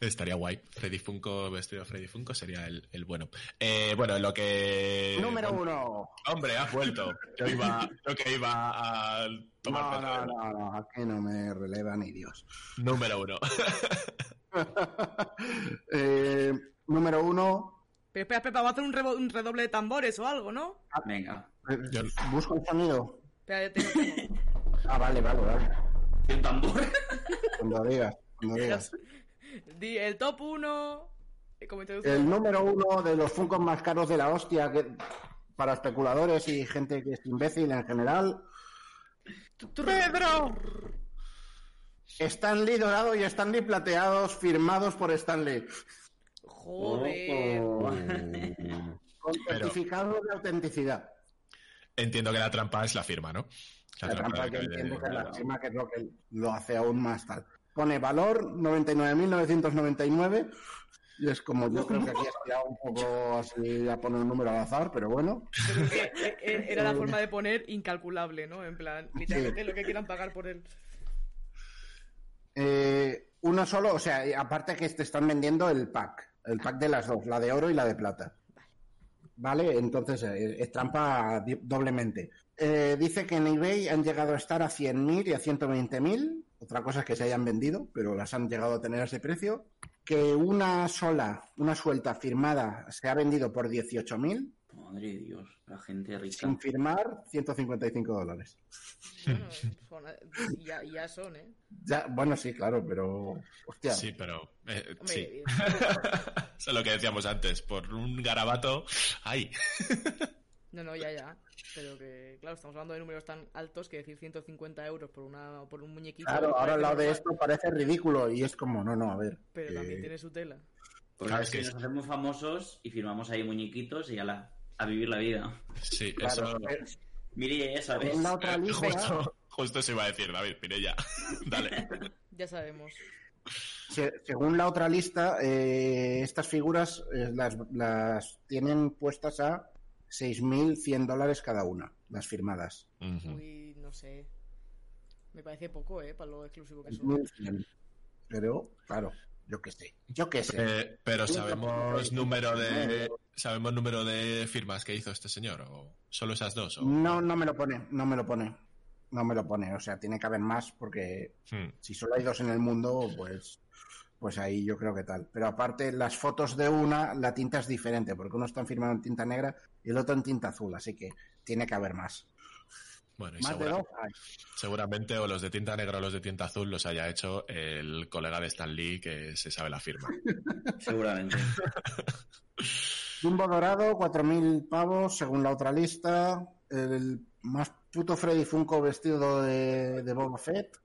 Estaría guay. Freddy Funko, vestido de Freddy Funko sería el, el bueno. Eh, bueno, lo que. Número uno. Hombre, has vuelto. Yo iba, yo que iba a tomar No, no, no, no, aquí no me releva ni Dios. Número uno. Eh, número uno. Pero espera, espera, vamos a hacer un, rebo- un redoble de tambores o algo, ¿no? Venga. eh, Yo- Busco el sonido. Espera, tengo, tengo. Ah, vale, vale, vale. El tambor. Cuando digas, cuando digas. Di el top 1. Como introducción. El número uno de los Funkos más caros de la hostia que, para especuladores y gente que es imbécil en general. ¡Pedro! Stanley dorado y Stanley plateados firmados por Stanley. Joder. Oh. Con Pero- certificado de autenticidad. Entiendo que la trampa es la firma, ¿no? La trampa que de- entiendo que es la firma, que es lo que lo hace aún más tal. Pone valor 99.999 y es como yo creo que aquí has tirado un poco así a poner un número al azar, pero bueno. Eh, eh, era la forma de poner incalculable, ¿no? En plan, literalmente lo que quieran pagar por él. Eh, uno solo, o sea, aparte que te están vendiendo el pack, el pack de las dos, la de oro y la de plata. Vale, entonces eh, es trampa doblemente. Eh, dice que en eBay han llegado a estar a 100.000 y a 120.000. Otra cosa es que se hayan vendido, pero las han llegado a tener a ese precio. Que una sola, una suelta firmada se ha vendido por 18.000, Madre de Dios, la gente rica. sin firmar 155 dólares. Bueno, son- ya, ya son, ¿eh? Ya, bueno, sí, claro, pero. Hostia. Sí, pero. eh, Hombre, sí. Eso es lo que decíamos antes. Por un garabato. ¡Ay! No, no, ya, ya. Pero que, claro, estamos hablando de números tan altos que decir 150 euros por, una, por un muñequito. Claro, ahora al lado de esto parece ridículo y es como, no, no, a ver. Pero también tiene su tela. Pues Claro, es que que nos hacemos famosos y firmamos ahí muñequitos y a, la, a vivir la vida. Sí, Claro, eso. Mire, ya sabes. la otra eh, lista, justo, justo se iba a decir, David, Pirella. Dale. Ya sabemos. se- según la otra lista, eh, estas figuras eh, las, las tienen puestas a 6.100 dólares cada una, las firmadas. Ujú. Uy, no sé. Me parece poco, ¿eh? Para lo exclusivo que son. 6.100. Pero, claro, yo qué sé. Yo qué sé. Eh, pero sabemos número de sabemos número de firmas que hizo este señor o solo esas dos o No, no me lo pone, no me lo pone. No me lo pone, o sea, tiene que haber más porque Hmm. si solo hay dos en el mundo, pues, pues ahí yo creo que tal. Pero aparte, las fotos de una, la tinta es diferente, porque uno está firmado en tinta negra y el otro en tinta azul, así que tiene que haber más. bueno y Más de segura- dos seguramente o los de tinta negra o los de tinta azul los haya hecho el colega de Stan Lee que se sabe la firma. Seguramente. Jumbo dorado, 4.000 pavos, según la otra lista. El más puto Freddy Funko vestido de, de Boba Fett,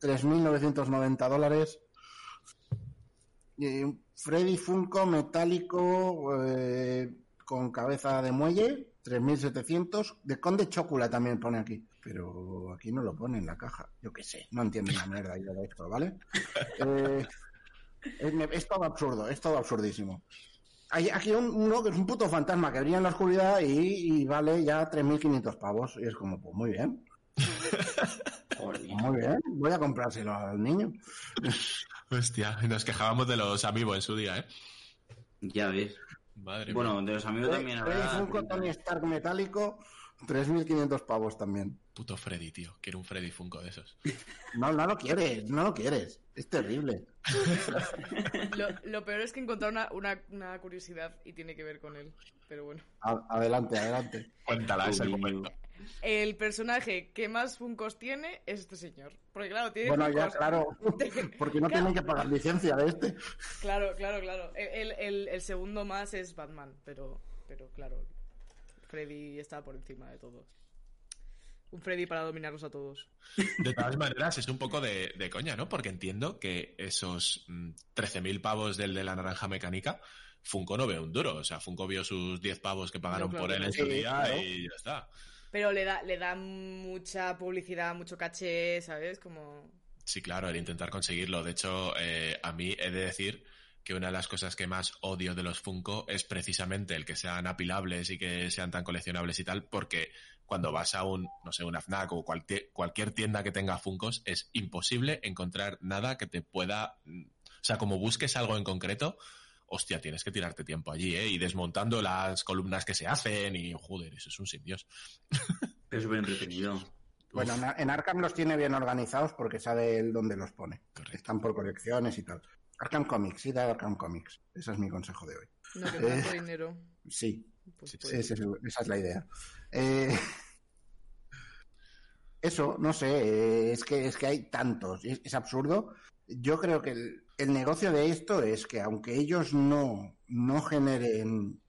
3.990 dólares. Un Freddy Funko metálico eh, con cabeza de muelle, 3.700. De Conde Chocula también pone aquí. Pero aquí no lo pone en la caja. Yo qué sé, no entiendo una mierda yo de esto, ¿vale? Eh, es, todo absurdo, es todo absurdísimo. Hay aquí un, uno que es un puto fantasma que brilla en la oscuridad y, y vale ya 3.500 pavos. Y es como, pues muy bien, pues muy bien, voy a comprárselo al niño. Hostia, y nos quejábamos de los amigos en su día, ¿eh? Ya ves. Madre Bueno, de los amigos también Freddy habrá. Funko Tony Stark metálico, 3.500 pavos también. Puto Freddy, tío. Quiero un Freddy Funko de esos. No, no lo quieres, no lo quieres. Es terrible. Lo, lo peor es que encontrar una, una, una curiosidad y tiene que ver con él. Pero bueno. A- adelante, adelante. Cuéntala, es el momento. El personaje que más Funcos tiene es este señor. Porque claro, tiene Bueno, ya, claro. Porque no Claro. tienen que pagar licencia de este. Claro, claro, claro. El, el- segundo más es Batman, pero, pero claro, Freddy está por encima de todos. Un Freddy para dominarlos a todos. De todas maneras, es un poco de, de coña, ¿no? Porque entiendo que esos mm, 13.000 pavos del de la naranja mecánica, Funko no ve un duro. O sea, Funko vio sus 10 pavos que pagaron No, claro por él en su Sí, día claro. y ya está. Pero le da, le da mucha publicidad, mucho caché, ¿sabes? Como... Sí, claro, el intentar conseguirlo. De hecho, eh, a mí he de decir que una de las cosas que más odio de los Funko es precisamente el que sean apilables y que sean tan coleccionables y tal, porque cuando vas a un, no sé, una FNAC o cualquier, cualquier tienda que tenga Funkos, es imposible encontrar nada que te pueda... mm, O sea, como busques algo en concreto, hostia, tienes que tirarte tiempo allí, ¿eh? Y desmontando las columnas que se hacen y, joder, eso es un sin Dios. Pero súper entretenido. Bueno, en- en Arkham los tiene bien organizados porque sabe él dónde los pone. Correcto. Están por colecciones y tal. Arkham Comics, sí, da Arkham Comics. Ese es mi consejo de hoy. No, que Eh. dinero. Sí, Pues, Sí, pues, es esa es la idea. Eh, Eso, no sé, eh, es que, es que hay tantos, es, es absurdo. Yo creo que el, el negocio de esto es que aunque ellos no, no generen,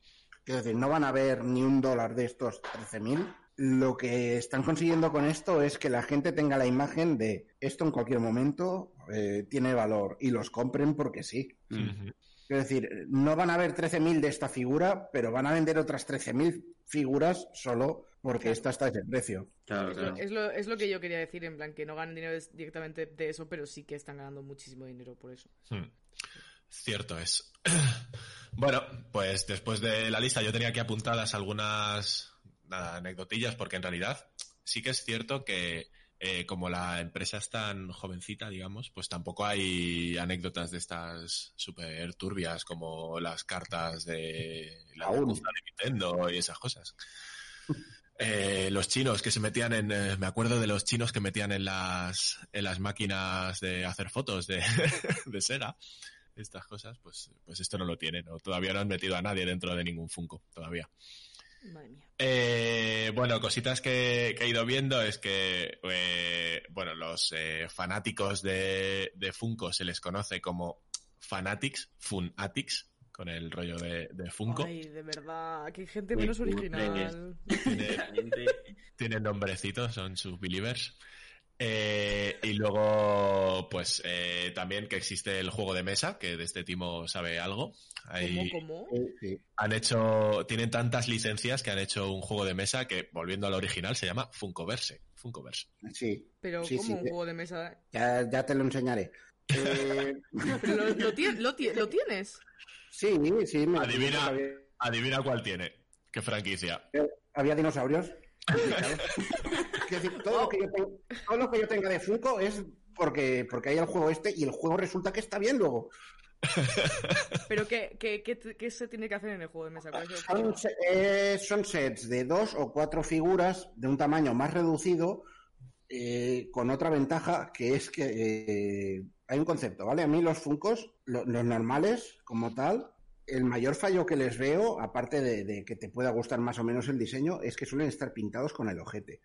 quiero decir, no van a ver ni un dólar de estos 13.000, lo que están consiguiendo con esto es que la gente tenga la imagen de esto en cualquier momento eh, tiene valor y los compren porque sí. Ujú. Es decir, no van a ver 13.000 de esta figura, pero van a vender otras 13.000 figuras solo porque esta está ese precio. Claro, es, lo, claro. es, lo, es lo que yo quería decir, en plan, que no ganan dinero directamente de eso, pero sí que están ganando muchísimo dinero por eso. Hmm. Cierto es. bueno, pues después de la lista yo tenía aquí apuntadas algunas nada, anecdotillas porque en realidad sí que es cierto que eh, como la empresa es tan jovencita, digamos, pues tampoco hay anécdotas de estas súper turbias como las cartas de la de Nintendo y esas cosas. Eh, los chinos que se metían en, eh, me acuerdo de los chinos que metían en las, en las máquinas de hacer fotos de, de Sega, estas cosas, pues, pues esto no lo tienen, ¿no? todavía no han metido a nadie dentro de ningún Funko, todavía. Madre mía. Eh, bueno, cositas que, que he ido viendo es que, eh, bueno, los eh, fanáticos de, de Funko se les conoce como Fanatics, Funatics, con el rollo de, de Funko. Ay, de verdad, que gente menos original. Tiene, Realmente, tienen nombrecitos, son sus believers. Eh, y luego, pues eh, también que existe el juego de mesa, que de este timo sabe algo. Hay- ¿Cómo, cómo? Han hecho, tienen tantas licencias que han hecho un juego de mesa que, volviendo al original, se llama Funkoverse. Funkoverse. Sí, Pero Sí, como sí, un juego de mesa. ya, ya te lo enseñaré. Eh, lo, lo tien- lo ti- lo tienes. sí, sí, me Adivina. había, Adivina cuál tiene. ¿Qué franquicia? había dinosaurios. Decir, todo, lo que yo tengo- todo lo que yo tenga de Funko es porque, porque hay el juego este y el juego resulta que está bien luego. Pero ¿qué, qué, qué, qué se tiene que hacer en el juego de mesa? ¿Cuál es el Son, eh, son sets de dos o cuatro figuras de un tamaño más reducido, eh, con otra ventaja que es que eh, hay un concepto, ¿vale? A mí los Funcos, lo- los normales como tal, el mayor fallo que les veo, aparte de, de que te pueda gustar más o menos el diseño, es que suelen estar pintados con el ojete.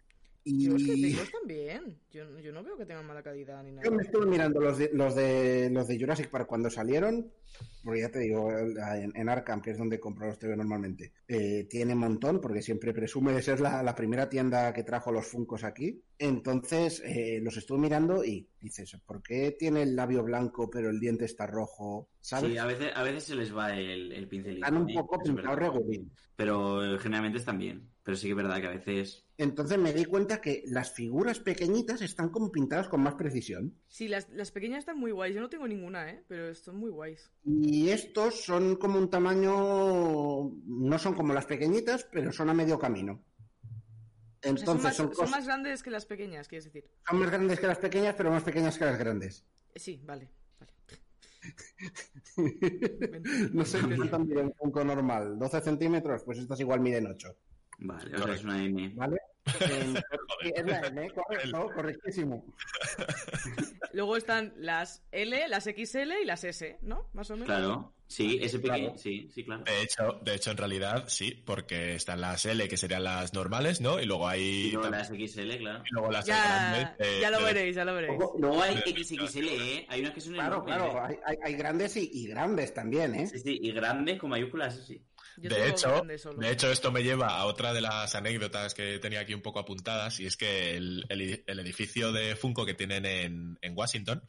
Y Yo es que tengo están bien. Yo, yo no veo que tengan mala calidad ni nada. yo me estuve mirando los de, los de los de Jurassic Park cuando salieron, porque ya te digo, en, en Arkham, que es donde compro los TV normalmente, eh, tiene un montón, porque siempre presume de ser la, la primera tienda que trajo los Funcos aquí. Entonces, eh, los estuve mirando y dices, ¿por qué tiene el labio blanco pero el diente está rojo? ¿Sabes? sí, a veces, a veces se les va el, el pincelito. Están un ¿eh? poco pintados regulín. Pero generalmente están bien. Pero sí que es verdad que a veces... Entonces me di cuenta que las figuras pequeñitas están como pintadas con más precisión. Sí, las, las pequeñas están muy guays. Yo no tengo ninguna, ¿eh? Pero están muy guays. Y estos son como un tamaño, no son como las pequeñitas, pero son a medio camino. O sea, Entonces son, más, son, son más grandes que las pequeñas, quieres decir. son más grandes que las pequeñas, pero más pequeñas que las grandes. Eh, Sí, vale. vale. no sé cuánto mide un Funko normal. 12 centímetros, pues estas igual miden 8. Vale, o sea, es una M. ¿Vale? En- es la M, correcto, correctísimo. Luego están las L, las XL y las S, ¿no? Más o menos. Claro. Sí, ese pequeño. Claro. Sí, sí, claro. De hecho, de hecho, en realidad, sí, porque están las L, que serían las normales, ¿no? Y luego hay... Y luego las XL, claro. y luego las Ya, grandes, eh, ya lo veréis, ya lo veréis. Luego hay XXL, ¿eh? Hay unas que son Claro, enormes, claro, ¿eh? hay, grandes y, y grandes también, ¿eh? Sí, sí, y grandes con mayúsculas, sí. Yo De hecho, de hecho, esto me lleva a otra de las anécdotas que tenía aquí un poco apuntadas, y es que el, el- el edificio de Funko que tienen en, en Washington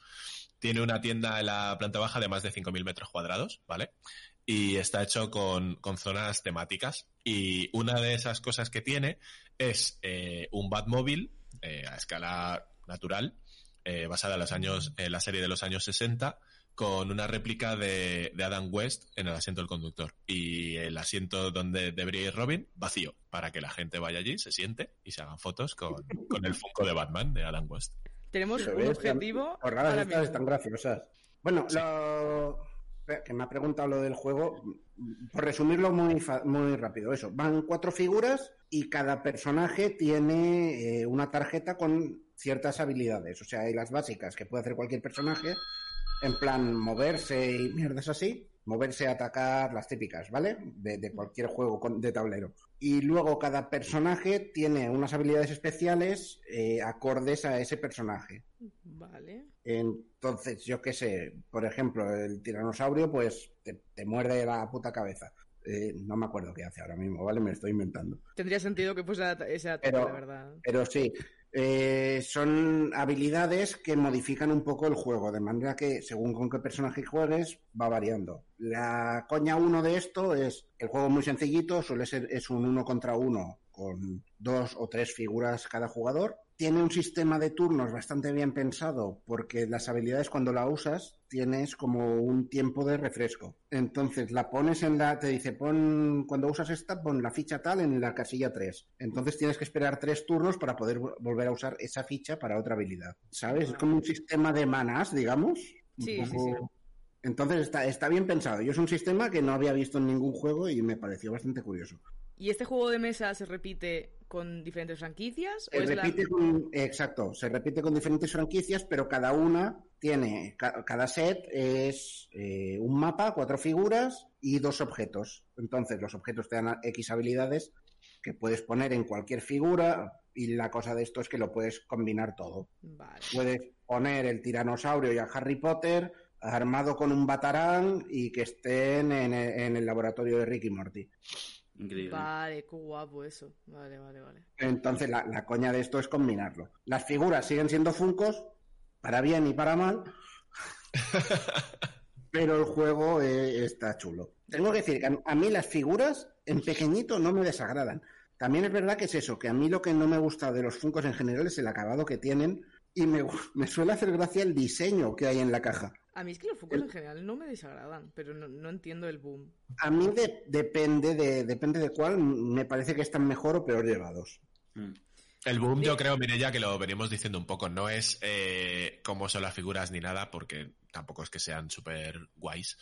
tiene una tienda en la planta baja de más de 5.000 metros cuadrados, ¿vale? Y está hecho con, con zonas temáticas. Y una de esas cosas que tiene es eh, un Batmóvil eh, a escala natural, eh, basada en los años, en la serie de los años 60, con una réplica de, de Adam West en el asiento del conductor. Y el asiento donde debería ir Robin, vacío, para que la gente vaya allí, se siente y se hagan fotos con, con el Funko de Batman de Adam West. Tenemos un ves, objetivo. Raras ahora estas están graciosas. Bueno, lo... que me ha preguntado lo del juego. Por resumirlo muy, fa- muy rápido, eso. Van cuatro figuras y cada personaje tiene eh, una tarjeta con ciertas habilidades. O sea, hay las básicas que puede hacer cualquier personaje, en plan moverse y mierdas así. Moverse, atacar, las típicas, ¿vale? De, de cualquier juego con- de tablero. Y luego cada personaje tiene unas habilidades especiales eh, acordes a ese personaje. Vale. Entonces, yo qué sé, por ejemplo, el tiranosaurio, pues te, te muerde la puta cabeza. Eh, no me acuerdo qué hace ahora mismo, ¿vale? Me lo estoy inventando. Tendría sentido que fuese ese ataque, Pero- la verdad. Pero sí, eh, son habilidades que modifican un poco el juego, de manera que según con qué personaje juegues, va variando. La coña uno de esto es el juego muy sencillito, suele ser es un uno contra uno con dos o tres figuras cada jugador. Tiene un sistema de turnos bastante bien pensado porque las habilidades cuando la usas tienes como un tiempo de refresco. Entonces la pones en la, te dice, pon, cuando usas esta, pon la ficha tal en la casilla 3. Entonces tienes que esperar tres turnos para poder vo- volver a usar esa ficha para otra habilidad. ¿Sabes? Es como un sistema de manas, digamos. Sí, sí, poco- sí. Entonces está, está bien pensado. Yo es un sistema que no había visto en ningún juego y me pareció bastante curioso. ¿Y este juego de mesa se repite con diferentes franquicias? ¿O Se la- repite con, exacto, se repite con diferentes franquicias, pero cada una tiene, ca- cada set es eh, un mapa, cuatro figuras y dos objetos. Entonces los objetos te dan X habilidades que puedes poner en cualquier figura y la cosa de esto es que lo puedes combinar todo. Vale. Puedes poner el tiranosaurio y a Harry Potter armado con un batarán y que estén en el, en el laboratorio de Ricky Morty. Increíble. Vale, qué guapo eso. Vale, vale, vale. Entonces la, la coña de esto es combinarlo. Las figuras siguen siendo funcos, para bien y para mal, pero el juego eh, está chulo. Tengo que decir que a, a mí las figuras en pequeñito no me desagradan. También es verdad que es eso, que a mí lo que no me gusta de los funcos en general es el acabado que tienen y me, me suele hacer gracia el diseño que hay en la caja. A mí es que los focos en general no me desagradan, pero no, no entiendo el boom. A mí de- depende, de, depende de cuál, me parece que están mejor o peor llevados. Mm. El boom, yo creo, Mireya, que lo venimos diciendo un poco. No es eh, cómo son las figuras ni nada, porque tampoco es que sean súper guays,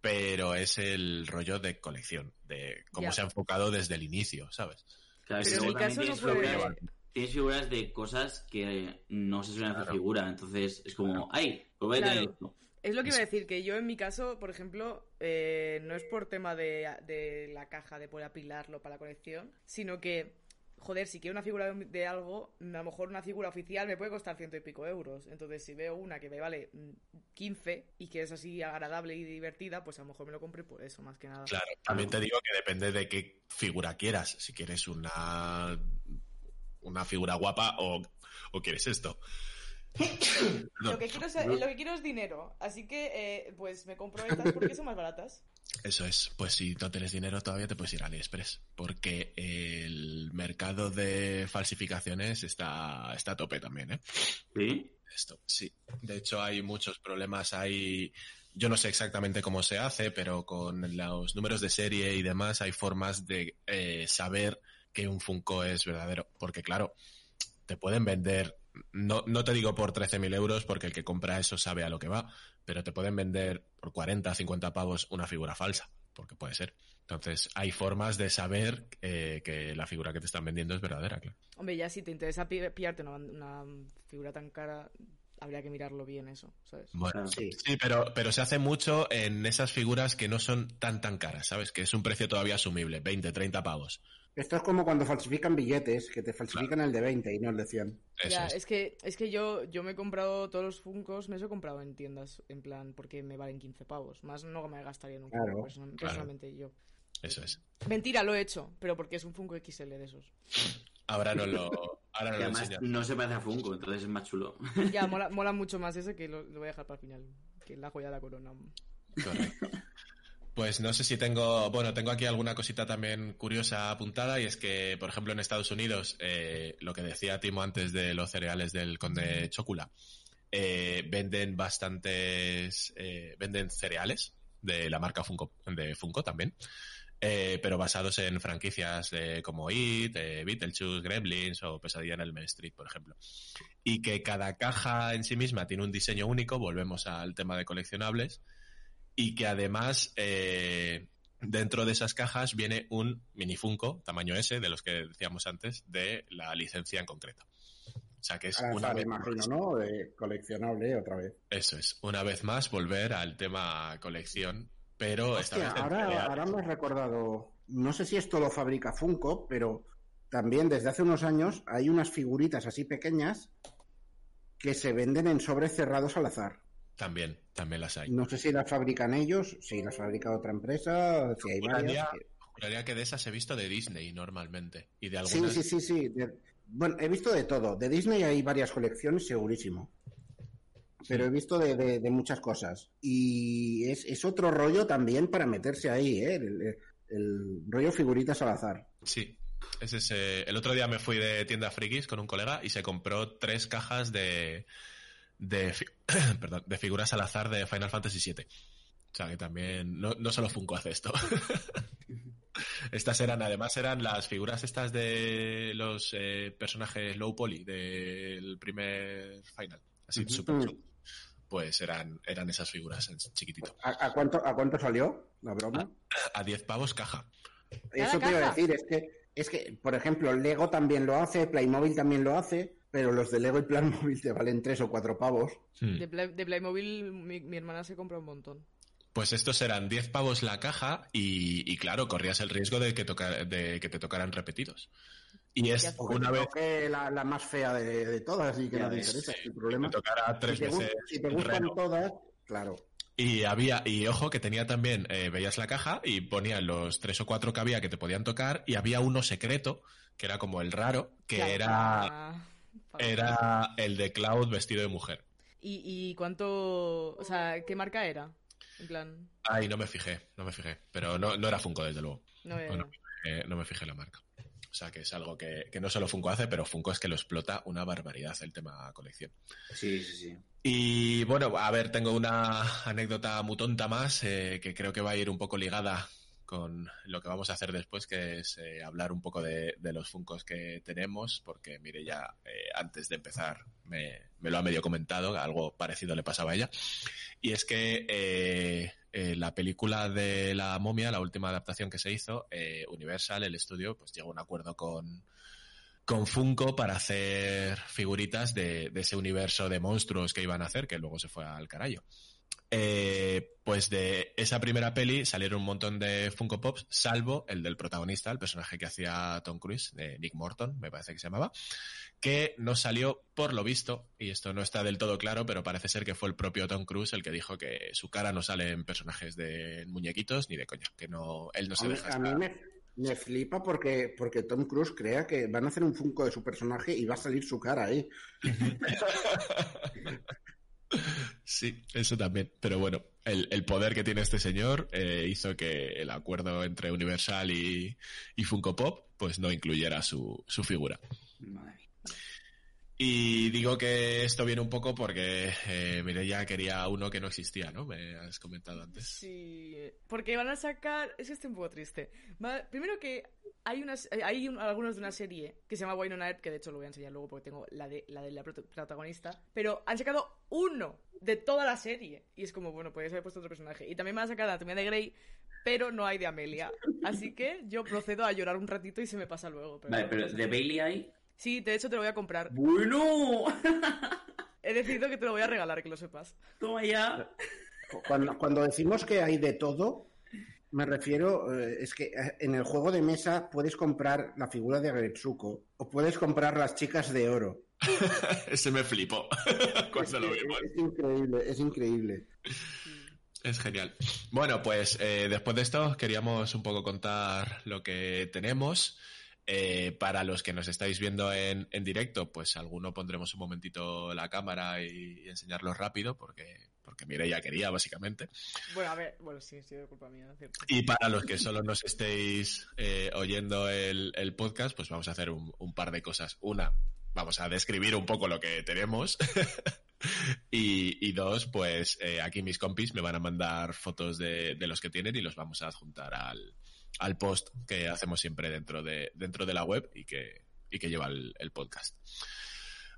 pero es el rollo de colección, de cómo Ya. se ha enfocado desde el inicio, ¿sabes? Claro, Pero en caso no tienes figuras- Tienes figuras de cosas que no se suelen hacer figura, entonces es como, ¡ay! Pues voy a tener esto. Es lo que iba a decir, que yo en mi caso, por ejemplo, eh, no es por tema de, de la caja, de poder apilarlo para la colección, sino que, joder, si quiero una figura de, de algo, a lo mejor una figura oficial me puede costar ciento y pico euros. Entonces, si veo una que me vale mm, 15 y que es así agradable y divertida, pues a lo mejor me lo compré por eso, más que nada. Claro, también te digo que depende de qué figura quieras. Si quieres una, una figura guapa o, o quieres esto. Lo que, quiero es, lo que quiero es dinero, así que eh, pues me compro estas porque son más baratas. Eso es, pues si no tienes dinero todavía te puedes ir a AliExpress, porque el mercado de falsificaciones está, está a tope también, ¿eh? ¿Sí? Esto, sí. De hecho hay muchos problemas, hay... Yo no sé exactamente cómo se hace, pero con los números de serie y demás hay formas de eh, saber que un Funko es verdadero, porque claro, te pueden vender, no, no te digo por 13.000 euros, porque el que compra eso sabe a lo que va, pero te pueden vender por 40, 50 pavos una figura falsa, porque puede ser. Entonces, hay formas de saber eh, que la figura que te están vendiendo es verdadera, claro. Hombre, ya si te interesa pi- pillarte una, una figura tan cara, habría que mirarlo bien eso, ¿sabes? Bueno, Claro. Sí. sí, pero, pero se hace mucho en esas figuras que no son tan tan caras, ¿sabes? Que es un precio todavía asumible, 20, 30 pavos. Esto es como cuando falsifican billetes, que te falsifican el de 20 y no el de 100. Eso ya, es. es que, es que yo, yo me he comprado todos los Funcos, me los he comprado en tiendas, en plan, porque me valen 15 pavos. Más no me gastaría en un Claro, personalmente yo. Eso es. Mentira, lo he hecho, pero porque es un Funko XL de esos. Ahora no lo, ahora no Y lo además enseñas. no se parece a Funko, entonces es más chulo. Ya, mola, mola mucho más ese que lo, lo voy a dejar para el final, que la joya de la corona. Correcto. Pues no sé si tengo, bueno, tengo aquí alguna cosita también curiosa apuntada y es que, por ejemplo, en Estados Unidos, eh, lo que decía Timo antes de los cereales del conde Chocula, eh, venden bastantes, eh, venden cereales de la marca Funko, de Funko también, eh, pero basados en franquicias como It, Beetlejuice, Gremlins o Pesadilla en el Main Street, por ejemplo. Y que cada caja en sí misma tiene un diseño único, volvemos al tema de coleccionables, y que además eh, dentro de esas cajas viene un mini Funko, tamaño S, de los que decíamos antes, de la licencia en concreto. O sea que es Al una vez imagino, más- ¿no? De coleccionable otra vez. Eso es, una vez más volver al tema colección, pero esta Hostia, vez en ahora, ahora me he recordado, no sé si esto lo fabrica Funko, pero también desde hace unos años hay unas figuritas así pequeñas que se venden en sobres cerrados al azar. También, también las hay. No sé si las fabrican ellos, si las fabrica otra empresa, si hay varias. Juraría, que de esas he visto de Disney normalmente. Y de Sí, algunas. sí, sí, sí. De- Bueno, he visto de todo. De Disney hay varias colecciones, segurísimo. Pero he visto de, de- de muchas cosas. Y es, es otro rollo también para meterse ahí, ¿eh? El, el rollo figuritas al azar. Sí. Ese es, eh, el otro día me fui de tienda frikis con un colega y se compró tres cajas de, de, fi- perdón, de figuras al azar de Final Fantasy VII. O sea que también, no, no solo Funko hace esto. estas eran, además eran las figuras estas de los eh, personajes low poly del primer Final. Así, Ujú. super chulos. Pues eran, eran esas figuras en chiquitito. ¿A, a cuánto, ¿A cuánto salió la broma? A 10 pavos caja. Eso te iba a decir, es que, es que, por ejemplo, Lego también lo hace, Playmobil también lo hace, pero los de Lego y Playmobil te valen tres o cuatro pavos. Hmm. De, Play- de Playmobil mi, mi hermana se compra un montón. Pues estos eran 10 pavos la caja y, y claro, corrías el riesgo de que, toca- de que te tocaran repetidos. Y es que una vez toque la, la más fea de, de todas y que no te interesa, sí, sin problema. te tocara tres si te, veces si te gustan reno. todas, claro. Y había, y ojo que tenía también, eh, veías la caja y ponían los tres o cuatro que había que te podían tocar y había uno secreto, que era como el raro, que era, era el de Cloud vestido de mujer. ¿Y, ¿Y cuánto...? O sea, ¿qué marca era? En plan... Ay, no me fijé, no me fijé. Pero no, no era Funko, desde luego. No, no me fijé la marca. O sea, que es algo que, que no solo Funko hace, pero Funko es que lo explota una barbaridad el tema colección. Sí, sí, sí. Y bueno, a ver, tengo una anécdota muy tonta más eh, que creo que va a ir un poco ligada con lo que vamos a hacer después, que es eh, hablar un poco de, los Funcos que tenemos, porque mire, ya eh, antes de empezar me, lo ha medio comentado, algo parecido le pasaba a ella. Y es que eh, eh, la película de la momia, la última adaptación que se hizo, Universal, el estudio, pues llegó a un acuerdo con, con Funko para hacer figuritas de, de ese universo de monstruos que iban a hacer, que luego se fue al carajo. Eh, pues de esa primera peli salieron un montón de Funko Pops, salvo el del protagonista, el personaje que hacía Tom Cruise, de Nick Morton, me parece que se llamaba, que no salió por lo visto, y esto no está del todo claro, pero parece ser que fue el propio Tom Cruise el que dijo que su cara no sale en personajes de muñequitos ni de coña, que no, él no se A mí, a mí me, me flipa porque, porque Tom Cruise crea que van a hacer un Funko de su personaje y va a salir su cara ahí. Sí, eso también. Pero bueno, el, el poder que tiene este señor eh, hizo que el acuerdo entre Universal y, y Funko Pop pues no incluyera su, su figura. Y digo que esto viene un poco porque eh, Mireia quería uno que no existía, ¿no? Me has comentado antes. Sí, porque van a sacar. Es que estoy un poco triste. Va- Primero que hay unas, hay un- algunos de una serie que se llama Wynonna Earp, que de hecho lo voy a enseñar luego porque tengo la de la, de la prot- protagonista. Pero han sacado uno de toda la serie. Y es como, bueno, podrías haber puesto otro personaje. Y también van a sacar la Anatomía de Grey, pero no hay de Amelia. Así que yo procedo a llorar un ratito y se me pasa luego. pero Vale, no pero de. Bailey hay. Sí, de hecho te lo voy a comprar. ¡Bueno! He decidido que te lo voy a regalar, que lo sepas. Toma ya. Cuando, cuando decimos que hay de todo, me refiero, eh, es que eh, en el juego de mesa puedes comprar la figura de Gretsuko o puedes comprar las chicas de oro. Ese me flipó cuando lo es, vimos. es increíble, es increíble. Es genial. Bueno, pues eh, después de esto queríamos un poco contar lo que tenemos. Eh, para los que nos estáis viendo en, en directo, pues alguno pondremos un momentito la cámara y, y enseñarlo rápido, porque, porque Mireia quería, básicamente. Bueno, a ver, bueno, sí, sí, culpa mía, cierto. Y para los que solo nos estéis eh, oyendo el, el podcast, pues vamos a hacer un, un par de cosas. Una, vamos a describir un poco lo que tenemos. y, y dos, pues eh, aquí mis compis me van a mandar fotos de, de los que tienen y los vamos a adjuntar al, al post que hacemos siempre dentro de, dentro de la web y que, y que lleva el, el podcast.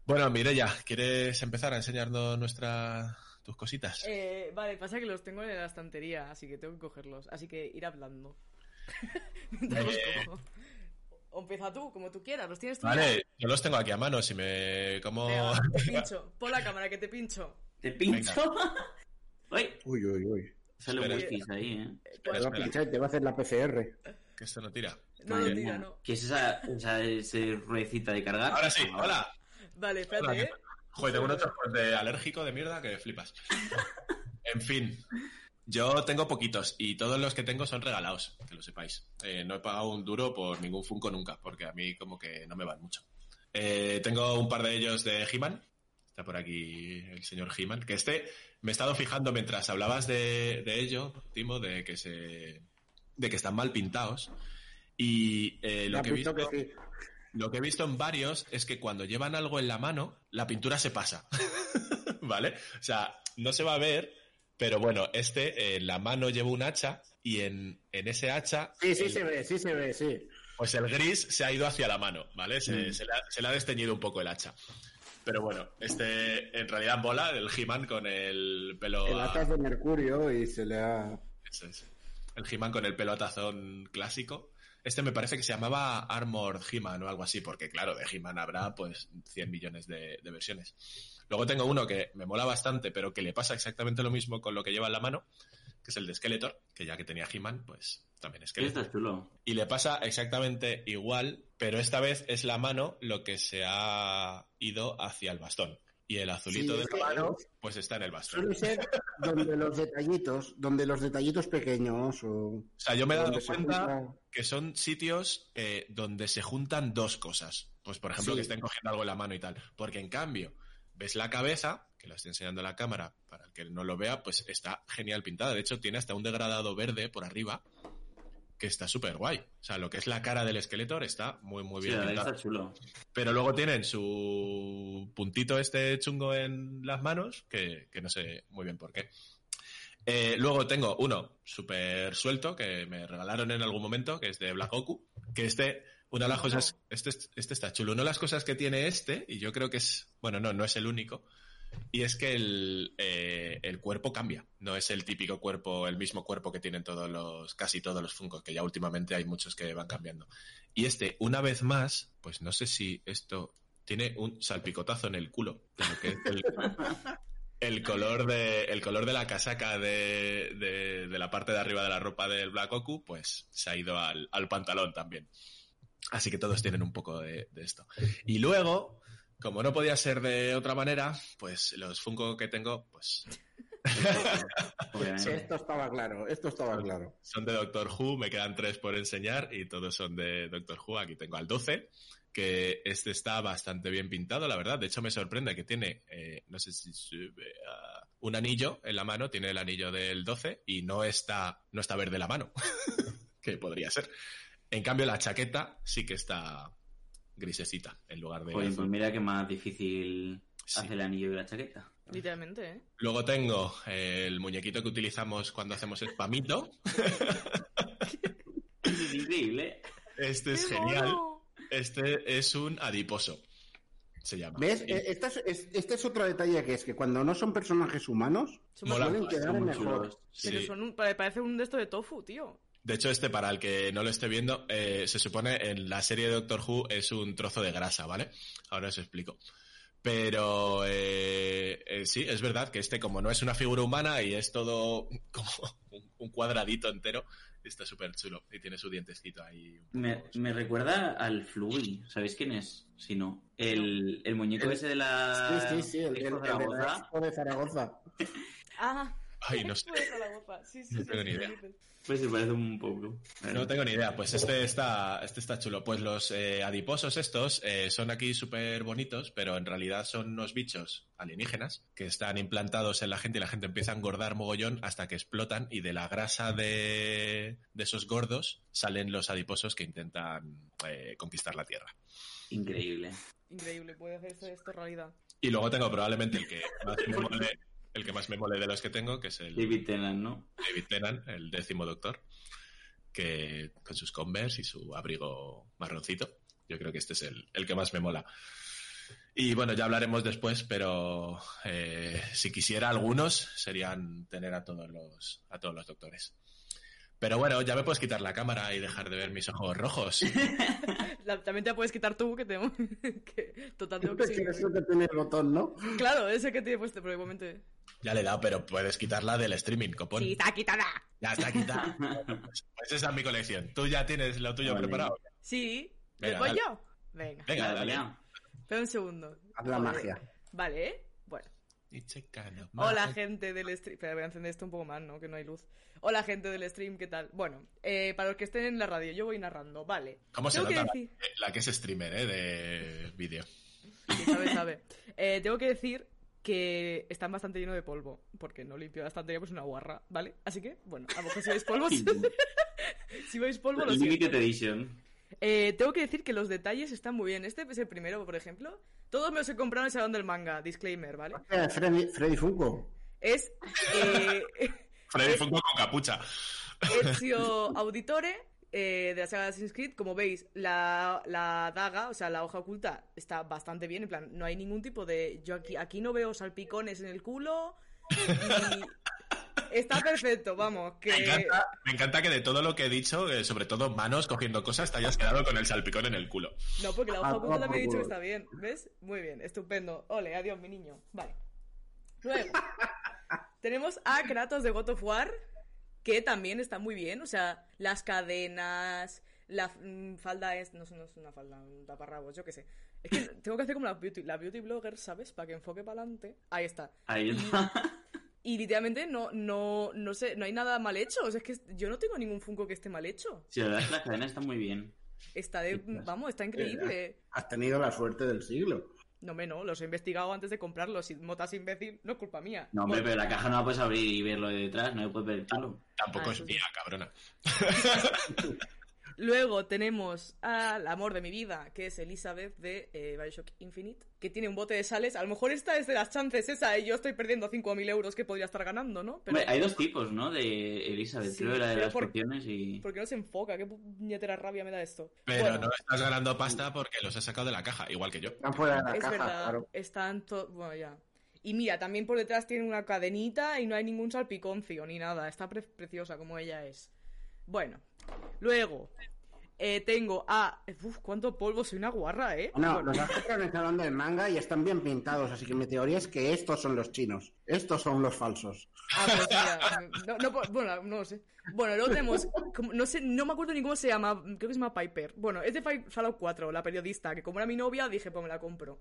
Bueno, Mireya, ¿quieres empezar a enseñarnos nuestra, tus cositas? Eh, vale, pasa que los tengo en la estantería, así que tengo que cogerlos. Así que ir hablando. Eh. cojo. O empieza tú, como tú quieras, los tienes tú. ya? Vale, yo los tengo aquí a mano, si me... como Venga, te pincho. Pon la cámara que te pincho. Te pincho. Uy, Uy, uy, uy. Sale un Espera. whisky ahí, ¿eh? Te va a espera. pinchar y te va a hacer la PCR. que esto no tira. No, no, tira, no. ¿Qué es esa, esa, esa ruedecita de cargar? Ahora sí, hola. Vale, Hola, espérate, ¿qué ¿eh? Joder, tengo un otro de alérgico de mierda que flipas. En fin, yo tengo poquitos y todos los que tengo son regalados, que lo sepáis. Eh, no he pagado un duro por ningún Funko nunca, porque a mí como que no me van mucho. Eh, tengo un par de ellos de He-Man. Está por aquí el señor He-Man. Que este me he estado fijando mientras hablabas de, de ello, Timo, de que se. de que están mal pintados. Y eh, lo que he visto visto. que sí. Lo que he visto en varios es que cuando llevan algo en la mano, la pintura se pasa. ¿Vale? O sea, no se va a ver, pero bueno, este en la mano lleva un hacha y en, en ese hacha, Sí, sí el- se ve, sí se ve, sí. pues el gris se ha ido hacia la mano, ¿vale? Se, Mm. se le ha, se le ha desteñido un poco el hacha. Pero bueno, este en realidad mola, el He-Man con el pelo. El a- de mercurio y se le ha... eso es. El He-Man con el pelo a tazón clásico. Este me parece que se llamaba Armored He-Man o algo así, porque claro, de He-Man habrá pues 100 millones de, de versiones. Luego tengo uno que me mola bastante, pero que le pasa exactamente lo mismo con lo que lleva en la mano, que es el de Skeletor, que ya que tenía He-Man, pues también ¿Qué Skeletor. está chulo? Y le pasa exactamente igual, pero esta vez es la mano lo que se ha ido hacia el bastón. Y el azulito Sí, de la mano, pues está en el bastón. Suele ser donde los detallitos, donde los detallitos pequeños o... O sea, yo me he dado cuenta junta- que son sitios eh, donde se juntan dos cosas. Pues, por ejemplo, Sí. que estén cogiendo algo en la mano y tal. Porque, en cambio, ves la cabeza, que lo estoy enseñando en la cámara, para el que no lo vea, pues está genial pintada. De hecho, tiene hasta un degradado verde por arriba, que está súper guay. O sea, lo que es la cara del Skeletor está muy, muy Sí, bien pintado. está chulo. Pero luego tienen su puntito este chungo en las manos, que, que no sé muy bien por qué. Eh, luego tengo uno súper suelto que me regalaron en algún momento, que es de Black Goku, que este, una de las cosas, este, este está chulo. Una de las cosas que tiene este, y yo creo que es, bueno, no, no es el único, y es que el, eh, el cuerpo cambia. No es el típico cuerpo, el mismo cuerpo que tienen todos los, casi todos los Funkos, que ya últimamente hay muchos que van cambiando. Y este, una vez más, pues no sé si esto tiene un salpicotazo en el culo, de lo que es el, el color de, el color de la casaca de, de- de la parte de arriba de la ropa del Black Goku, pues se ha ido al, al pantalón también. Así que todos tienen un poco de, de esto. Y luego, como no podía ser de otra manera, pues los Funko que tengo, pues. Esto estaba claro, esto estaba claro. son de Doctor Who, me quedan tres por enseñar y todos son de Doctor Who. Aquí tengo al 12, que este está bastante bien pintado, la verdad. De hecho, me sorprende que tiene, eh, no sé si sube a- un anillo en la mano, tiene el anillo del 12 y no está, no está verde la mano, que podría ser. En cambio, la chaqueta sí que está grisecita en lugar de pues mira que más difícil Sí. hace el anillo y la chaqueta. Literalmente, ¿eh? Luego tengo el muñequito que utilizamos cuando hacemos spamito. Es increíble. Este es ¡Qué genial. mono! Este es un adiposo. se llama. ¿Ves? Eh, Este es, es- este es otro detalle que es que cuando no son personajes humanos, pueden quedar mejor. Pero sí. son un- pare- parece un de esto de tofu, tío. De hecho, este, para el que no lo esté viendo, eh, se supone en la serie de Doctor Who es un trozo de grasa, ¿vale? Ahora os explico. Pero eh, eh, sí, es verdad que este, como no es una figura humana y es todo como un, un cuadradito entero, está súper chulo y tiene su dientesquito ahí. un poco- Me, me recuerda al Fluy. ¿Sabéis quién es? Si no. El, el muñeco El- ese de la. Sí, sí, sí, el, el- Expo el de Zaragoza. De Zaragoza. Ah, Ay, no sé. Sí, sí, No sí, tengo sí, ni sí, idea. Pues se parece un poco. No tengo ni idea. Pues este está, este está chulo. Pues los eh, adiposos estos eh, son aquí súper bonitos, pero en realidad son unos bichos alienígenas que están implantados en la gente y la gente empieza a engordar mogollón hasta que explotan y de la grasa de, de esos gordos salen los adiposos que intentan eh, conquistar la Tierra. Increíble. Increíble, puede hacerse esto realidad. Y luego tengo probablemente el que más me mole, el que más me mole de los que tengo, que es el David Tennant, ¿no? David Tennant, el décimo doctor, que con sus Converse y su abrigo marroncito. Yo creo que este es el, el que más me mola. Y bueno, ya hablaremos después, pero eh, si quisiera algunos serían tener a todos los a todos los doctores. Pero bueno, ya me puedes quitar la cámara y dejar de ver mis ojos rojos. También te la puedes quitar tú, que tengo. que, total, tengo que Es que seguir. eso que tiene el botón, ¿no? Claro, ese que tiene puesto, pero igualmente. Ya le he dado, pero puedes quitarla del streaming, copón. Sí, está quitada. Ya está quitada. Pues esa es mi colección. ¿Tú ya tienes lo tuyo Vale. preparado? Sí. Venga, ¿Voy dale. yo? Venga. Venga, Dale. Espera un segundo. Haz la magia. Vale, ¿eh? Hola, gente del stream. Espera, voy a encender esto un poco más, ¿no? Que no hay luz. Hola, gente del stream, ¿qué tal? Bueno, eh, para los que estén en la radio, yo voy narrando, vale. ¿Cómo se nota la, decir- la que es streamer, eh? De vídeo. Sí, sabe, sabe. Eh, tengo que decir que están bastante llenos de polvo, porque no limpio la estantería, pues una guarra, ¿vale? Así que, bueno, a lo mejor si veis polvo, si veis polvo, lo Limited. Edition. Eh, tengo que decir que los detalles están muy bien. Este es el primero, por ejemplo. Todos me los he comprado en el salón del manga, disclaimer, ¿vale? Eh, Freddy, Freddy Funko. Es eh, Freddy Funko con capucha. Ezio Auditore eh, de la saga de Assassin's Creed. Como veis, la, la daga, o sea, la hoja oculta, está bastante bien. En plan, no hay ningún tipo de. Yo aquí, aquí no veo salpicones en el culo. Está perfecto, vamos. Que... Me encanta, me encanta que de todo lo que he dicho, eh, sobre todo manos cogiendo cosas, te hayas quedado con el salpicón en el culo. No, porque la hoja Ah, oculta toma también he dicho que está bien. ¿Ves? Muy bien, estupendo. Ole, adiós, mi niño. Vale. Luego, tenemos a Kratos de God of War, que también está muy bien. O sea, las cadenas, la mm, falda es. No, no es una falda, un taparrabos, yo qué sé. Es que tengo que hacer como la beauty, la beauty blogger, ¿sabes? Para que enfoque para adelante. Ahí está. Ahí está. Y literalmente no, no, no sé, no hay nada mal hecho. O sea, es que yo no tengo ningún Funko que esté mal hecho. Sí, la verdad es que la cadena está muy bien. Está de. Vamos, está increíble. Has tenido la suerte del siglo. No me no, los he investigado antes de comprarlos. Si motas imbécil, no es culpa mía. No, hombre, pero la caja no la puedes abrir y verlo de detrás, no puedes ver el culo. Tampoco Ah, es sí. mía, cabrona. Luego tenemos al amor de mi vida, que es Elizabeth de eh, Bioshock Infinite, que tiene un bote de sales. A lo mejor esta es de las chances esa y yo estoy perdiendo 5.000 euros que podría estar ganando, ¿no? Pero Hombre, hay dos tipos, ¿no? De Elizabeth, Sí, creo, la de las por- y... ¿por qué no se enfoca? ¿Qué puñetera rabia me da esto? Pero Bueno, no estás ganando pasta porque los has sacado de la caja, igual que yo. Están fuera de la es caja, verdad, claro. están to- Bueno, ya. Y mira, también por detrás tiene una cadenita y no hay ningún salpiconcio ni nada. Está pre- preciosa como ella es. Bueno, luego eh, tengo a... Uf, cuánto polvo, soy una guarra, ¿eh? No, Bueno. los en el salón del manga y están bien pintados, así que mi teoría es que estos son los chinos. Estos son los falsos. Ah, pues mira, no, no, po- bueno, no lo sé. Bueno, luego tenemos, no sé, no me acuerdo ni cómo se llama, creo que se llama Piper. Bueno, es de Fallout 4, la periodista, que como era mi novia, dije, pues me la compro.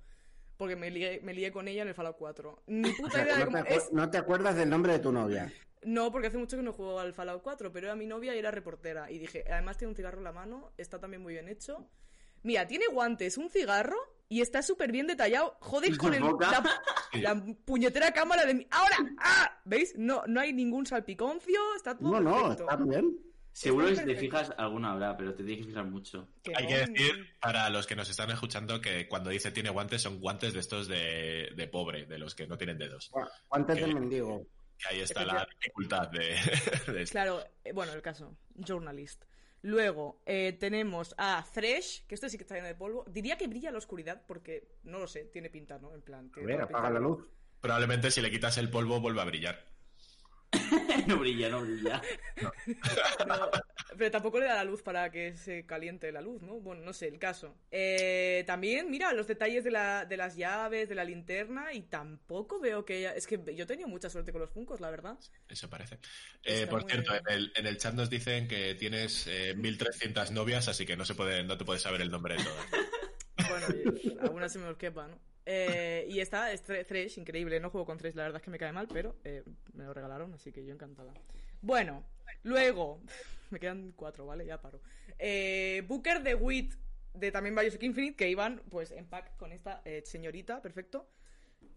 Porque me lié, me lié con ella en el Fallout 4. Ni O puta sea, idea de cómo te es. no te acuerdas del nombre de tu novia. No, porque hace mucho que no juego al Fallout 4, pero era mi novia y era reportera. Y dije, además tiene un cigarro en la mano, está también muy bien hecho. Mira, tiene guantes, un cigarro y está súper bien detallado. Joder, ¿Y con el, la, la puñetera cámara de mi... ¡Ahora! ¡Ah! ¿Veis? No, no hay ningún salpiconcio, está todo No, no, perfecto. está bien. Seguro que si te fijas, alguna habrá, pero te tienes que fijar mucho. Hay no, que decir, para los que nos están escuchando, que cuando dice tiene guantes, son guantes de estos de, de pobre, de los que no tienen dedos. Gu- Guantes Que- de mendigo. Ahí está la dificultad de, de esto. Claro, eh, bueno, el caso. Journalist. Luego eh, tenemos a Thresh, que este sí que está lleno de polvo. Diría que brilla la oscuridad porque, no lo sé, tiene pinta, ¿no? En plan... A ver, apaga pinta. la luz. Probablemente si le quitas el polvo vuelve a brillar. no brilla, no brilla. No, pero tampoco le da la luz para que se caliente la luz, ¿no? Bueno, no sé, el caso. Eh, también, mira, los detalles de, la, de las llaves, de la linterna, y tampoco veo que ella... Es que yo he tenido mucha suerte con los funcos, la verdad. Eso parece. Eh, por cierto, en el, en el chat nos dicen que tienes eh, 1300 novias, así que no se puede, no te puedes saber el nombre de todas. Bueno, y- alguna se me esquepa, ¿no? Eh, y está es increíble. No juego con Thresh, la verdad es que me cae mal, pero eh, me lo regalaron, así que yo encantada. Bueno, luego, me quedan cuatro, ¿vale? Ya paro. Eh, Booker de Wit de también Bioshock Infinite, que iban pues en pack con esta eh, señorita, perfecto.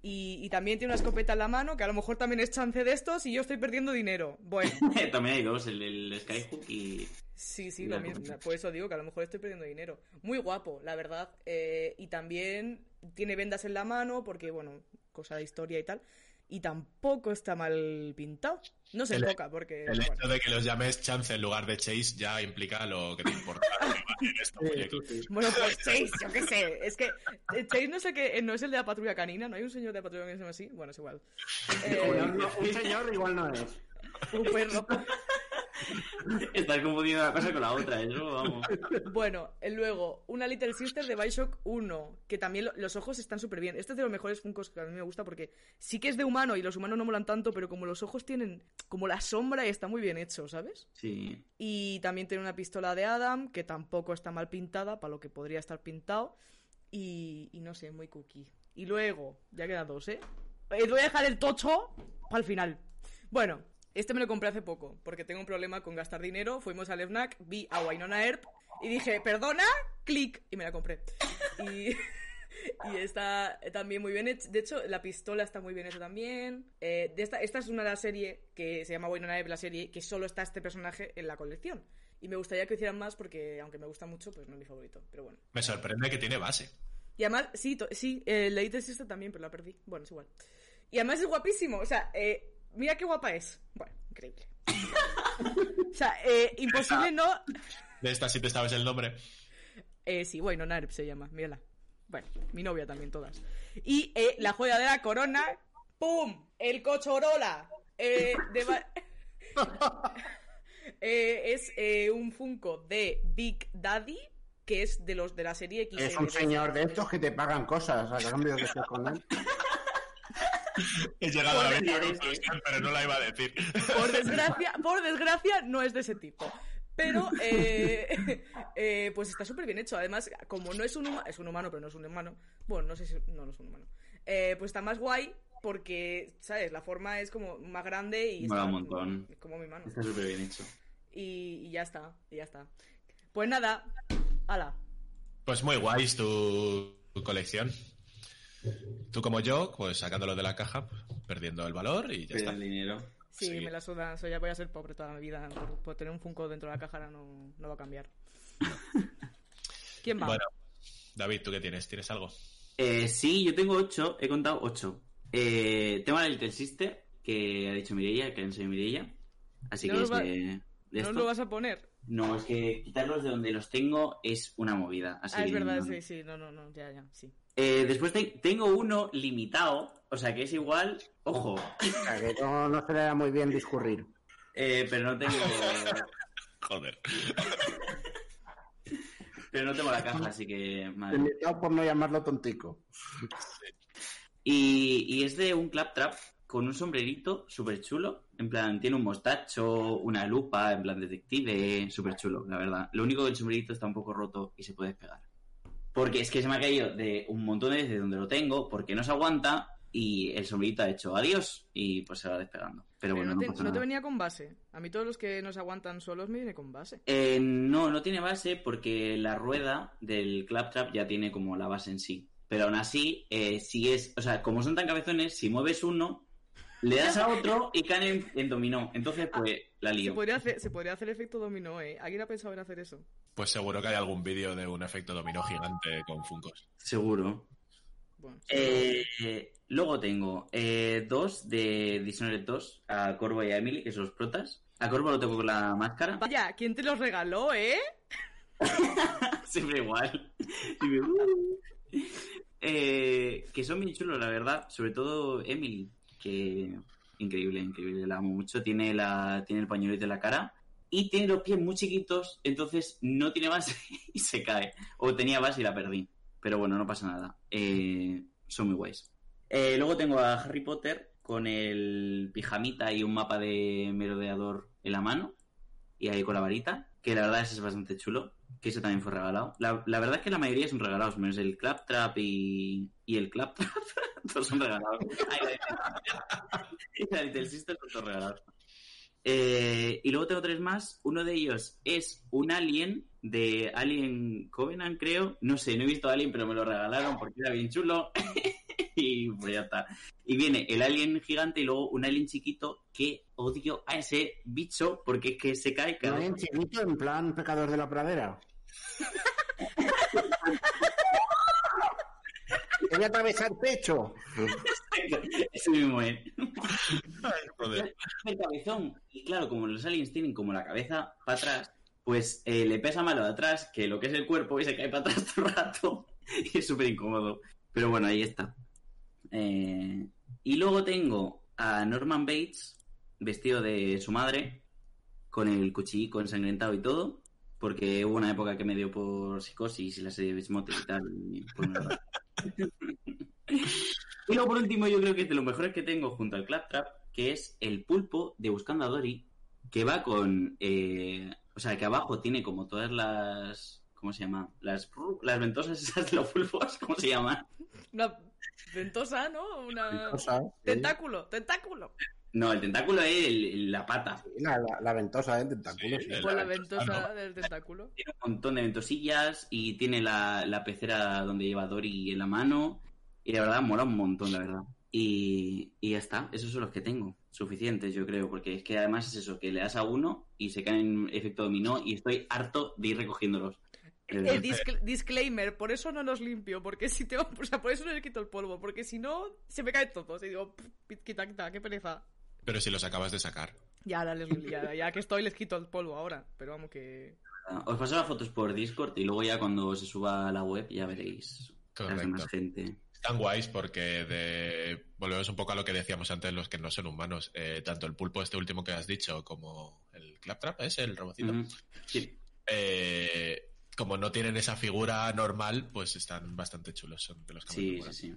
Y, y también tiene una escopeta en la mano, que a lo mejor también es chance de estos y yo estoy perdiendo dinero. Bueno, También hay dos, el, el Skyhook y... Sí, sí, lo mismo. Por eso digo que a lo mejor estoy perdiendo dinero. Muy guapo, la verdad. Eh, y también tiene vendas en la mano, porque, bueno, cosa de historia y tal. Y tampoco está mal pintado. No se El- toca, porque. El bueno. hecho de que los llames Chance en lugar de Chase ya implica lo que te importa en. Bueno, pues Chase, yo qué sé. Es que eh, Chase no sé qué, no es el de la patrulla canina, ¿no hay un señor de la patrulla canina que se llama así? Bueno, es igual. Eh, Señor, no, un señor igual no es. un perro. Estás confundiendo una cosa con la otra, eso, vamos. Bueno, eh, luego, una Little Sister de Bioshock 1, que también lo- los ojos están súper bien. Este es de los mejores Funkos que a mí me gusta porque sí que es de humano y los humanos no molan tanto, pero como los ojos tienen como la sombra y está muy bien hecho, ¿sabes? Sí. Y también tiene una pistola de Adam, que tampoco está mal pintada, para lo que podría estar pintado. Y, y no sé, muy cookie. Y luego, ya quedan dos, ¿eh? Eh, Voy a dejar el tocho para el final. Bueno, este me lo compré hace poco, porque tengo un problema con gastar dinero. Fuimos al FNAC, vi a Wynonna Earp y dije, perdona, clic, y me la compré. Y, y está también muy bien hecha. De hecho, la pistola está muy bien hecha también. Eh, de esta, esta es una de las series que se llama Wynonna Earp, la serie, que solo está este personaje en la colección. Y me gustaría que hicieran más porque, aunque me gusta mucho, pues no es mi favorito. Pero bueno. Me sorprende que tiene base. Y además, sí, sí, eh, leí Sister también, pero la perdí. Bueno, es igual. Y además es guapísimo. O sea, eh, mira qué guapa es. Bueno, increíble. o sea, eh, imposible no. De esta sí te sabes el nombre. Eh, sí, bueno, Narp se llama, mírala. Bueno, mi novia también, todas. Y eh, la joya de la corona, ¡pum! El cochorola. Eh, de ba- Eh, es eh, un Funko de Big Daddy, que es de los de la serie X. Es un señor de estos que te pagan cosas a cambio de que estés con él. He llegado a la misma conclusión, pero no la iba a decir. Por desgracia, por desgracia, no es de ese tipo. Pero, eh, eh, pues está súper bien hecho. Además, como no es un humano, es un humano, pero no es un humano. Bueno, no sé si, no, no es un humano. Eh, pues está más guay porque, ¿sabes? La forma es como más grande y Mola está un montón. como mi mano. Está súper bien hecho. Y, y ya está, y ya está. Pues nada, ala. Pues muy guays tu, tu colección. Tú como yo, pues sacándolo de la caja, perdiendo el valor y ya Pero está. el dinero. Sí, Sí. me la suda. Soy, ya voy a ser pobre toda mi vida. Por, por tener un Funko dentro de la caja ahora no, no va a cambiar. ¿Quién va? Bueno, David, ¿tú qué tienes? ¿Tienes algo? Eh, sí, yo tengo ocho, he contado ocho. Eh, tengo la Little Sister, que ha dicho Mireia, que han sido Mireia. Así No que es va- de, de ¿No esto. lo vas a poner? No, es que quitarlos de donde los tengo es una movida. Así Ah, es que verdad, no. sí, sí, no, no, no, ya, ya, sí. Eh, después te- tengo uno limitado, o sea que es igual, ojo, O sea, que no, no se le da muy bien discurrir. eh, pero no tengo, Joder. pero no tengo la caja, así que madre. Limitado por no llamarlo tontico. Y, y es de un claptrap con un sombrerito súper chulo. En plan, tiene un mostacho, una lupa, en plan detective, súper chulo, la verdad. Lo único que el sombrerito está un poco roto y se puede despegar. Porque es que se me ha caído de un montón de veces donde lo tengo, porque no se aguanta y el sombrerito ha hecho adiós y pues se va despegando. Pero, Pero bueno, no, no, te, pasa no te venía con base. A mí todos los que nos aguantan solos me viene con base. Eh, no, no tiene base porque la rueda del claptrap ya tiene como la base en sí. Pero aún así, eh, si es, o sea, como son tan cabezones, si mueves uno, le das a otro y caen en, en dominó. Entonces, pues, la Se lío. podría, hacer, se podría hacer efecto dominó, ¿eh? ¿Alguien ha pensado en hacer eso? Pues seguro que hay algún vídeo de un efecto dominó gigante con Funcos. Seguro. Bueno, Eh, luego tengo eh, dos de Dishonored 2, a Corvo y a Emily, que son los protas. A Corvo lo tengo con la máscara. Vaya, ¿quién te los regaló, eh? Siempre igual. Siempre. Eh, que son bien chulos, la verdad. Sobre todo Emily, que increíble, increíble. La amo mucho. Tiene, la, tiene el pañuelito en la cara. Y tiene los pies muy chiquitos, entonces no tiene base y se cae. O tenía base y la perdí. Pero bueno, no pasa nada. Eh, son muy guays. Eh, luego tengo a Harry Potter con el pijamita y un mapa de merodeador en la mano. Y ahí con la varita. Que la verdad ese es bastante chulo. Que ese también fue regalado. La, verdad es que la mayoría son regalados, menos el Claptrap y, y el Claptrap. todos son regalados. Regalados. Eh, y luego tengo tres más. Uno de ellos es un alien de Alien Covenant, creo. No sé, no he visto Alien, pero me lo regalaron porque era bien chulo. y pues ya está. Y viene el alien gigante y luego un alien chiquito que odio a ese bicho porque es que se cae cada ¿No hay chiquito en plan pecador de la pradera? Te voy a atravesar pecho. Ese mismo es. Ay, joder. el cabezón. Y claro, como los aliens tienen como la cabeza para atrás, pues eh, le pesa más lo de atrás que lo que es el cuerpo y se cae para atrás todo el rato. Y es súper incómodo. Pero bueno, ahí está. Eh, y luego tengo a Norman Bates vestido de su madre, con el cuchillico ensangrentado y todo, porque hubo una época que me dio por psicosis y la serie de Bismuth y tal. y pues luego por último yo creo que es de los mejores que tengo junto al Claptrap, que es el pulpo de Buscando a Dory, que va con... eh, o sea, que abajo tiene como todas las... ¿Cómo se llama? Las, las ventosas esas de los pulpos, ¿cómo se llaman? Una ventosa, ¿no? Una... Ventosa, sí. Tentáculo, tentáculo. No, el tentáculo es el- el- la pata. La, la- la ventosa del tentáculo. Sí, sí. el- Pues la ventosa, ventosa ¿no? del tentáculo. Tiene un montón de ventosillas y tiene la, la pecera donde lleva Dory en la mano. Y la verdad, mola un montón, la verdad. Y, y ya está, esos son los que tengo. Suficientes, yo creo, porque es que además es eso, que le das a uno y se cae en efecto dominó y estoy harto de ir recogiéndolos. Discl- disclaimer, por eso no los limpio, porque si te... O sea, por eso no les quito el polvo, porque si no, se me caen todos. Y digo, "Pff, quita, quita, qué pereza. Pero si los acabas de sacar. Ya, ahora les, ya, ya que estoy, les quito el polvo ahora. Pero vamos que... Os paso las fotos por Discord y luego ya cuando se suba a la web ya veréis las Correcto. demás gente. Están guays porque de... volvemos un poco a lo que decíamos antes, los que no son humanos. Eh, tanto el pulpo, este último que has dicho, como el claptrap, ¿es el robocito? Sí. Eh, como no tienen esa figura normal, pues están bastante chulos. Son de los que Sí, sí, sí.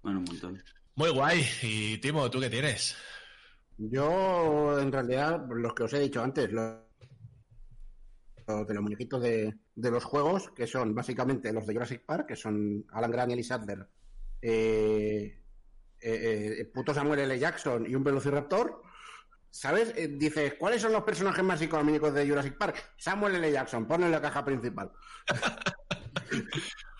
Bueno, un montón. Muy guay. Y Timo, ¿tú qué tienes? Yo, en realidad, los que os he dicho antes, los de los muñequitos de, de los juegos, que son básicamente los de Jurassic Park, que son Alan Grant y Ellie Sattler, eh, eh, eh, puto Samuel L. Jackson y un Velociraptor. ¿Sabes? Eh, dices, ¿cuáles son los personajes más icónicos de Jurassic Park? Samuel L. Jackson, ponlo en la caja principal.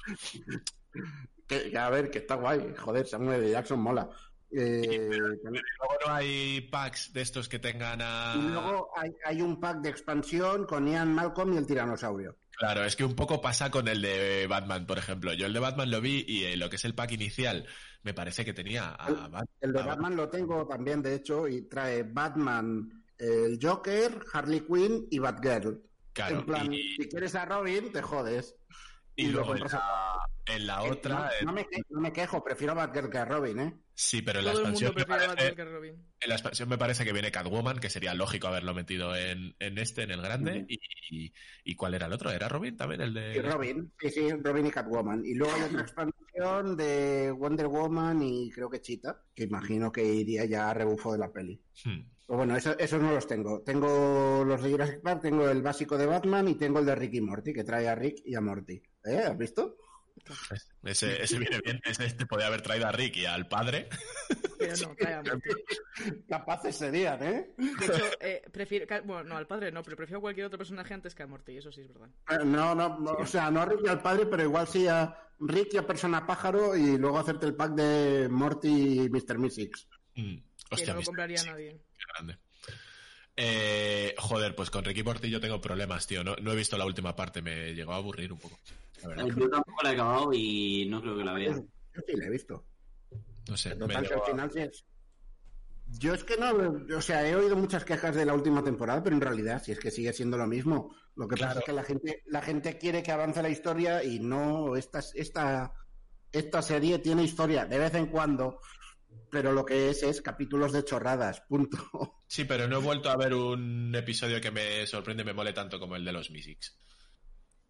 que, a ver, que está guay. Joder, Samuel L. Jackson mola. Eh, Luego no hay packs de estos que tengan a... Y luego hay, hay un pack de expansión con Ian Malcolm y el tiranosaurio. Claro, es que un poco pasa con el de Batman, por ejemplo. Yo el de Batman lo vi y eh, lo que es el pack inicial me parece que tenía a Batman. El de Batman lo tengo también, de hecho, y trae Batman, el Joker, Harley Quinn y Batgirl. Claro, en plan, y, si quieres a Robin, te jodes. Y luego en la, en la Eh, otra... no, eh, no me, que- no me quejo, prefiero a Batgirl que a Robin, ¿eh? sí, pero en la expansión me parece... Que a Robin. En la expansión me parece que viene Catwoman, que sería lógico haberlo metido en, en este, en el grande. Y, y- ¿y cuál era el otro? ¿Era Robin también? El de... Y Robin, sí, sí, Robin y Catwoman. Y luego hay otra expansión de Wonder Woman y creo que Cheetah, que imagino que iría ya a rebufo de la peli. Hmm. Pues bueno, eso- esos no los tengo. Tengo los de Jurassic Park, tengo el básico de Batman y tengo el de Rick y Morty, que trae a Rick y a Morty. ¿Eh? ¿Has visto? Ese, ese viene bien. Ese este podía haber traído a Rick y al padre. Pero no. Capaces serían, ¿eh? De hecho, eh, prefiero... Bueno, no, al padre no, pero prefiero cualquier otro personaje antes que a Morty, eso sí es verdad. Eh, No, no, no, o sea, no a Rick y al padre, pero igual sí a Rick y a Persona Pájaro y luego hacerte el pack de Morty y Mr. Mystics. Que Hostia, no lo Mr. compraría Sí, nadie. qué grande. Eh, joder, pues con Ricky Morty yo tengo problemas, tío. No, no he visto la última parte, me llegó a aburrir un poco. Yo tampoco la he acabado y no creo que la vea. Yo sí la he visto. No sé. me Total, al final sí es. Yo es que no, o sea, he oído muchas quejas de la última temporada, pero en realidad, si es que sigue siendo lo mismo. Lo que pasa es que la gente, la gente quiere que avance la historia y no, esta, esta, esta serie tiene historia de vez en cuando, pero lo que es es capítulos de chorradas, punto. Sí, pero no he vuelto a ver un episodio que me sorprende y me mole tanto como el de los Mysics.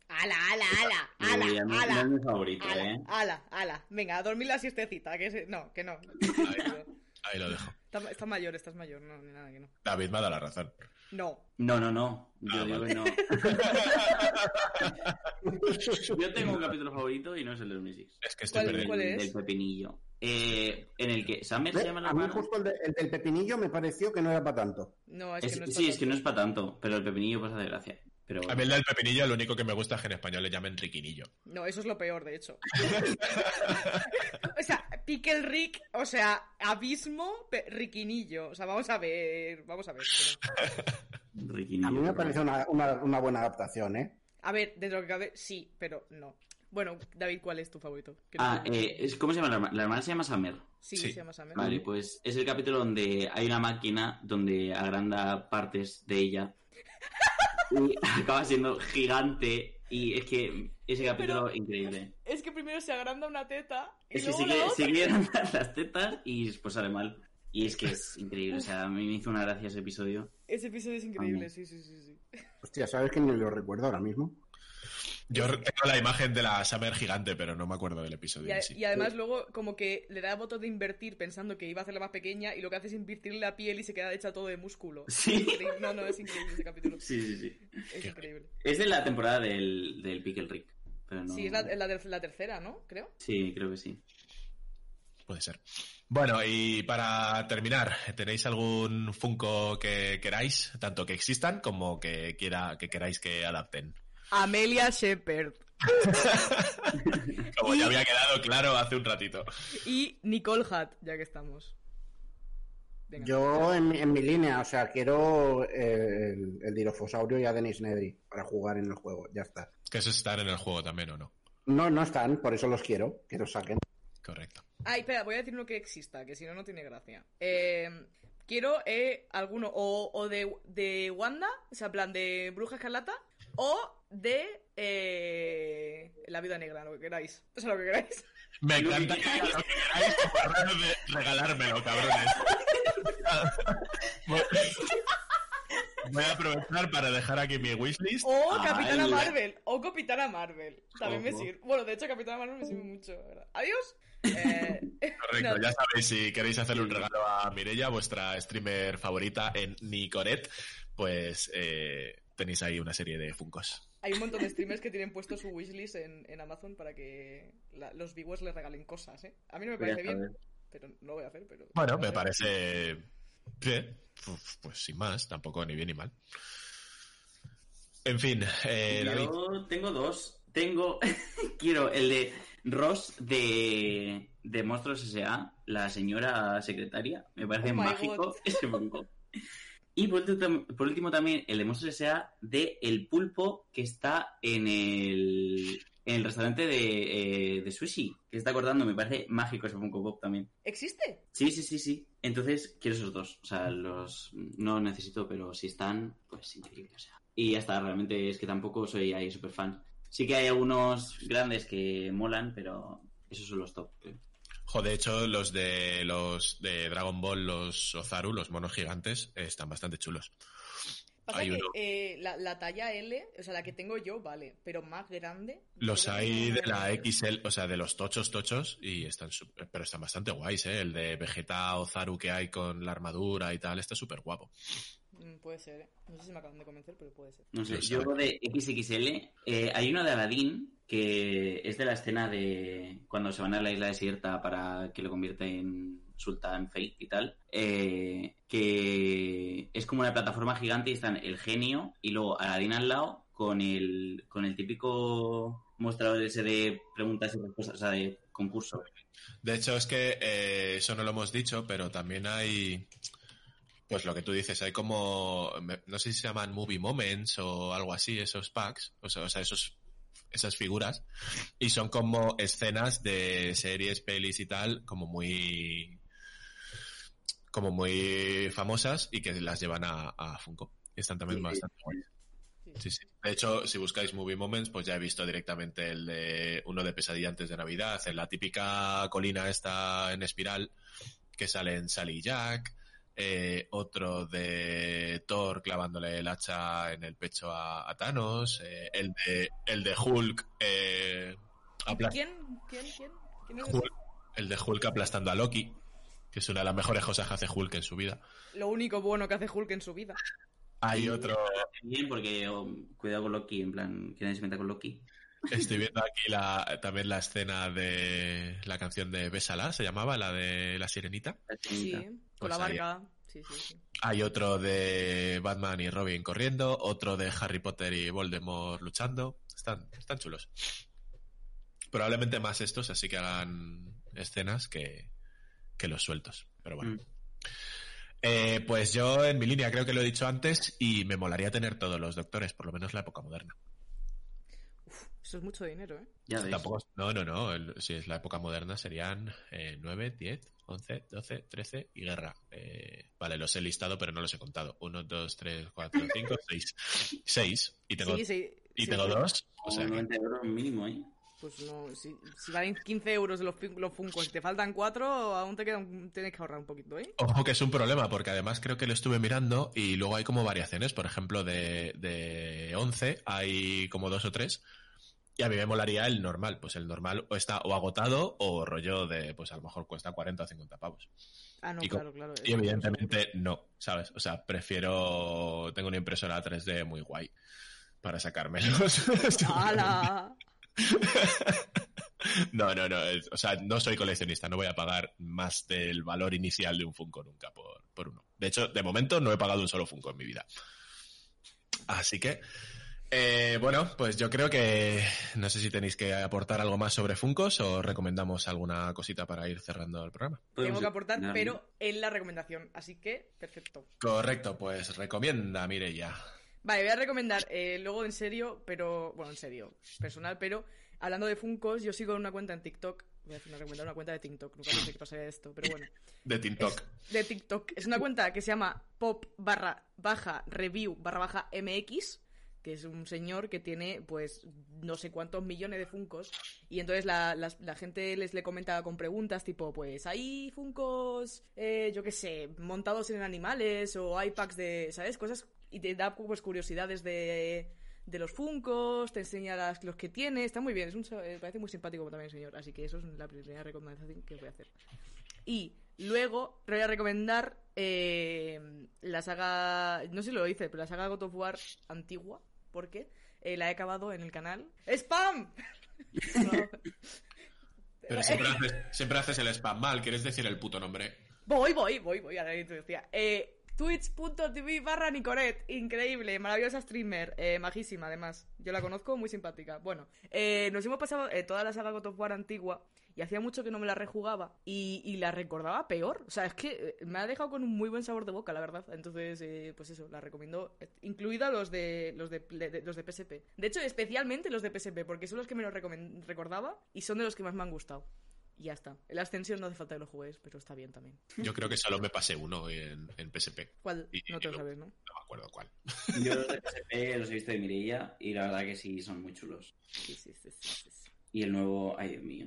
¡Ala, ala, ala! Mí ¡Ala, no es mi favorito, ¡Ala, ¿eh? ala, ala! Venga, a dormir la siestecita, que es... No, que no. Ahí lo dejo. Estás está mayor, estás mayor, no, ni nada, que no. David me ha dado la razón. No. No, no, no. Yo Ah, digo vale. que no. Yo tengo un capítulo favorito y no es el de los Mysics. Es que estoy ¿Cuál- perdido. cuál El es? Del pepinillo. Eh, en el que Summer se llama la A mí justo el, de- el del pepinillo me pareció que no era para tanto. No, es, Es- que no es sí, para es que no es para tanto, pero el pepinillo pues hace gracia. Pero A mí el del pepinillo, lo único que me gusta es que en español le llamen riquinillo. No, eso es lo peor, de hecho. o sea, Pickle Rick, o sea, abismo, riquinillo. O sea, vamos a ver, vamos a ver. pero- riquinillo, A mí me parece una, una, una buena adaptación, ¿eh? A ver, dentro de lo que cabe, sí, pero no. Bueno, David, ¿cuál es tu favorito? Ah, eh, es- ¿cómo se llama la hermana? La hermana se llama Summer. sí, sí. se llama Summer. Vale, pues es el capítulo donde hay una máquina donde agranda partes de ella y acaba siendo gigante y es que ese capítulo increíble. Es que primero se agranda una teta y Es que luego sigue, sigue agrandando las tetas y después sale mal. Y es que es increíble, o sea, a mí me hizo una gracia ese episodio. Ese episodio es increíble, sí, sí, sí, sí. Hostia, ¿sabes que ni lo recuerdo ahora mismo? Yo tengo la imagen de la Summer gigante, pero no me acuerdo del episodio Y, a- en sí. y además luego como que le da voto de invertir pensando que iba a hacerla más pequeña y lo que hace es invertirle la piel y se queda hecha todo de músculo. Sí. No, no, es increíble ese capítulo. Sí, sí, sí. Es Qué increíble. Es de la temporada del, del Pickle Rick. Pero no... Sí, es la, la tercera, ¿no? Creo. Sí, creo que sí. Puede ser. Bueno, y para terminar, ¿tenéis algún Funko que queráis, tanto que existan como que quiera que queráis que adapten? Amelia Shepard Como Y- ya había quedado claro hace un ratito. y Nicole Hutt, ya que estamos. Venga. Yo en, mi- en mi línea, o sea, quiero eh, el, el dirofosaurio y a Denis Nedry para jugar en el juego, ya está. Que eso están en el juego también, ¿o no? No, no están, por eso los quiero, que los saquen. Correcto. Ay, espera, voy a decir uno que exista, que si no, no tiene gracia. Eh, quiero eh, alguno o, o de, de Wanda, o sea, en plan de Bruja Escarlata, o de eh, La Vida Negra, lo que queráis. O sea, lo que queráis. Me encanta que lo que queráis de regalármelo, cabrones. Voy- a aprovechar para dejar aquí mi wishlist. O Ah, Capitana el- Marvel, o Capitana Marvel. También me sirve. Bueno, de hecho, Capitana Marvel me sirve mucho. Adiós. Eh, Correcto, no, ya sabéis, si queréis hacerle un regalo a Mirella, vuestra streamer favorita en Nicoret, pues eh, tenéis ahí una serie de Funcos. Hay un montón de streamers que tienen puesto su wishlist en, en Amazon para que la- los viewers les regalen cosas, ¿eh? A mí no me parece bien, pero no lo voy a hacer, pero... Bueno, me parece bien, pues, pues sin más, tampoco ni bien ni mal. En fin, eh, David, Yo tengo dos. Tengo. Quiero el de Ross de, de Monstruos S.A., la señora secretaria. Me parece Oh mágico ese Funko. Y por último, tam- por último también el de Monstruos S.A. de El Pulpo que está en el, en el restaurante de, eh, de sushi. Que está acordando, me parece mágico ese Funko Pop también. ¿Existe? Sí, sí, sí, sí. Entonces quiero esos dos. O sea, los no necesito, pero si están, pues increíble. O sea. Y ya está, realmente es que tampoco soy ahí super fan. Sí que hay algunos grandes que molan, pero esos son los top, creo. Jo, de hecho, los de los de Dragon Ball, los Ozaru, los monos gigantes, están bastante chulos. Pasa Hay que uno. eh, la, la talla L, o sea, la que tengo yo, vale, pero más grande... Los hay de la. XL, o sea, de los tochos tochos, y están sup- pero están bastante guays, ¿eh? El de Vegeta Ozaru que hay con la armadura y tal, está súper guapo. Mm, Puede ser, ¿eh? No sé si me acaban de convencer, pero puede ser. No sé, yo de XXL, eh, hay uno de Aladdin que es de la escena de cuando se van a la isla desierta para que lo convierta en Sultan Fate y tal, eh, que es como una plataforma gigante y están el genio y luego Aladdin al lado con el, con el típico mostrador ese de preguntas y respuestas, o sea, de concurso. De hecho, es que eh, eso no lo hemos dicho, pero también hay, pues lo que tú dices, hay como, no sé si se llaman movie moments o algo así, esos packs, o sea, o sea, esos, esas figuras, y son como escenas de series, pelis y tal, como muy, como muy famosas y que las llevan a, a Funko. Y están también Sí, bastante guays. Sí, sí. De hecho, si buscáis Movie Moments, pues ya he visto directamente el de uno de Pesadilla antes de Navidad, en la típica colina esta en espiral que salen Sally y Jack, eh, otro de Thor clavándole el hacha en el pecho a, a Thanos, eh, el de el de Hulk, eh, apla- ¿Quién? ¿Quién? ¿Quién? ¿Quién es Hulk- el de Hulk aplastando a Loki, que es una de las mejores cosas que hace Hulk en su vida. Lo único bueno que hace Hulk en su vida. Hay otro, Bien, porque oh, cuidado con Loki, en plan, que nadie se meta con Loki. Estoy viendo aquí la, también la escena de la canción de Bésala, se llamaba, la de la sirenita. La Sí, con Pues la barca. Sí, sí, sí. Hay otro de Batman y Robin corriendo, otro de Harry Potter y Voldemort luchando. Están, están chulos. Probablemente más estos, así que hagan escenas que, que los sueltos. Pero bueno. Mm. Eh, pues yo en mi línea creo que lo he dicho antes y me molaría tener todos los doctores, por lo menos la época moderna. Eso es mucho dinero, ¿eh? Ya. Tampoco, no, no, no. el- si es la época moderna serían eh, 9, 10, 11, 12, 13 y guerra. Eh, vale, los he listado, pero no los he contado. 1, 2, 3, 4, 5, 6. 6. Y tengo, Sí, sí. y sí, tengo sí. dos. O sea, que- 90 euros mínimo, ¿eh? Pues no, si, si valen 15 euros los, los Funkos y te faltan 4, aún te quedan, tienes que ahorrar un poquito, ¿eh? Ojo que es un problema, porque además creo que lo estuve mirando y luego hay como variaciones. Por ejemplo, de, de 11 hay como dos o tres. Y a mí me molaría el normal. Pues el normal o está o agotado o rollo de, pues a lo mejor cuesta 40 o 50 pavos. Ah, no, Y claro, claro. Y evidentemente no, ¿sabes? O sea, prefiero... Tengo una impresora 3D muy guay para sacármelos. ¡Hala! no, no, no. o sea, no soy coleccionista. No voy a pagar más del valor inicial de un Funko nunca por, por uno. De hecho, de momento no he pagado un solo Funko en mi vida. Así que... eh, bueno, pues yo creo que no sé si tenéis que aportar algo más sobre Funkos o recomendamos alguna cosita para ir cerrando el programa. Tengo Podemos que aportar, pero en la recomendación. Así que, perfecto. Correcto, pues recomienda, Mireia. Vale, voy a recomendar, eh, luego en serio, pero. Bueno, en serio, personal, pero. Hablando de Funkos, yo sigo una cuenta en TikTok. Voy a hacer una recomendar una cuenta de TikTok. Nunca pensé que pasaría esto, pero bueno. De TikTok. de TikTok. Es una cuenta que se llama pop barra baja review barra baja MX, que es un señor que tiene pues no sé cuántos millones de funcos y entonces la, la gente les le comenta con preguntas tipo pues hay funcos eh, yo qué sé montados en animales o hay packs de sabes cosas y te da pues curiosidades de de los funcos te enseña los que tiene está muy bien es eh, parece muy simpático también el señor así que eso es la primera recomendación que voy a hacer y luego te voy a recomendar eh, la saga. No sé si lo hice, pero la saga God of War antigua. Porque eh, la he acabado en el canal. ¡Spam! Pero siempre haces, siempre haces el spam mal, ¿quieres decir el puto nombre? Voy, voy, voy, voy a la decía. Eh, Twitch.tv barra Nicoret, increíble, maravillosa streamer, eh, majísima además. Yo la conozco, muy simpática. Bueno, eh, nos hemos pasado eh, toda la saga God of War antigua y hacía mucho que no me la rejugaba y, y la recordaba peor. O sea, es que eh, me ha dejado con un muy buen sabor de boca, la verdad. Entonces, eh, pues eso, la recomiendo, eh, incluida los de los de, de- los de PSP. De hecho, especialmente los de PSP, porque son los que me recomen- recordaba y son de los que más me han gustado. Y ya está. La ascensión no hace falta que lo juguéis, pero está bien también. Yo creo que solo me pasé uno en, en PSP. ¿Cuál? Y- No te lo sabes, ¿no? No me acuerdo cuál. Yo los de PSP los he visto de Mireia y la verdad que sí, son muy chulos. Sí, sí, sí, sí, sí, sí. Y el nuevo, ay Dios mío.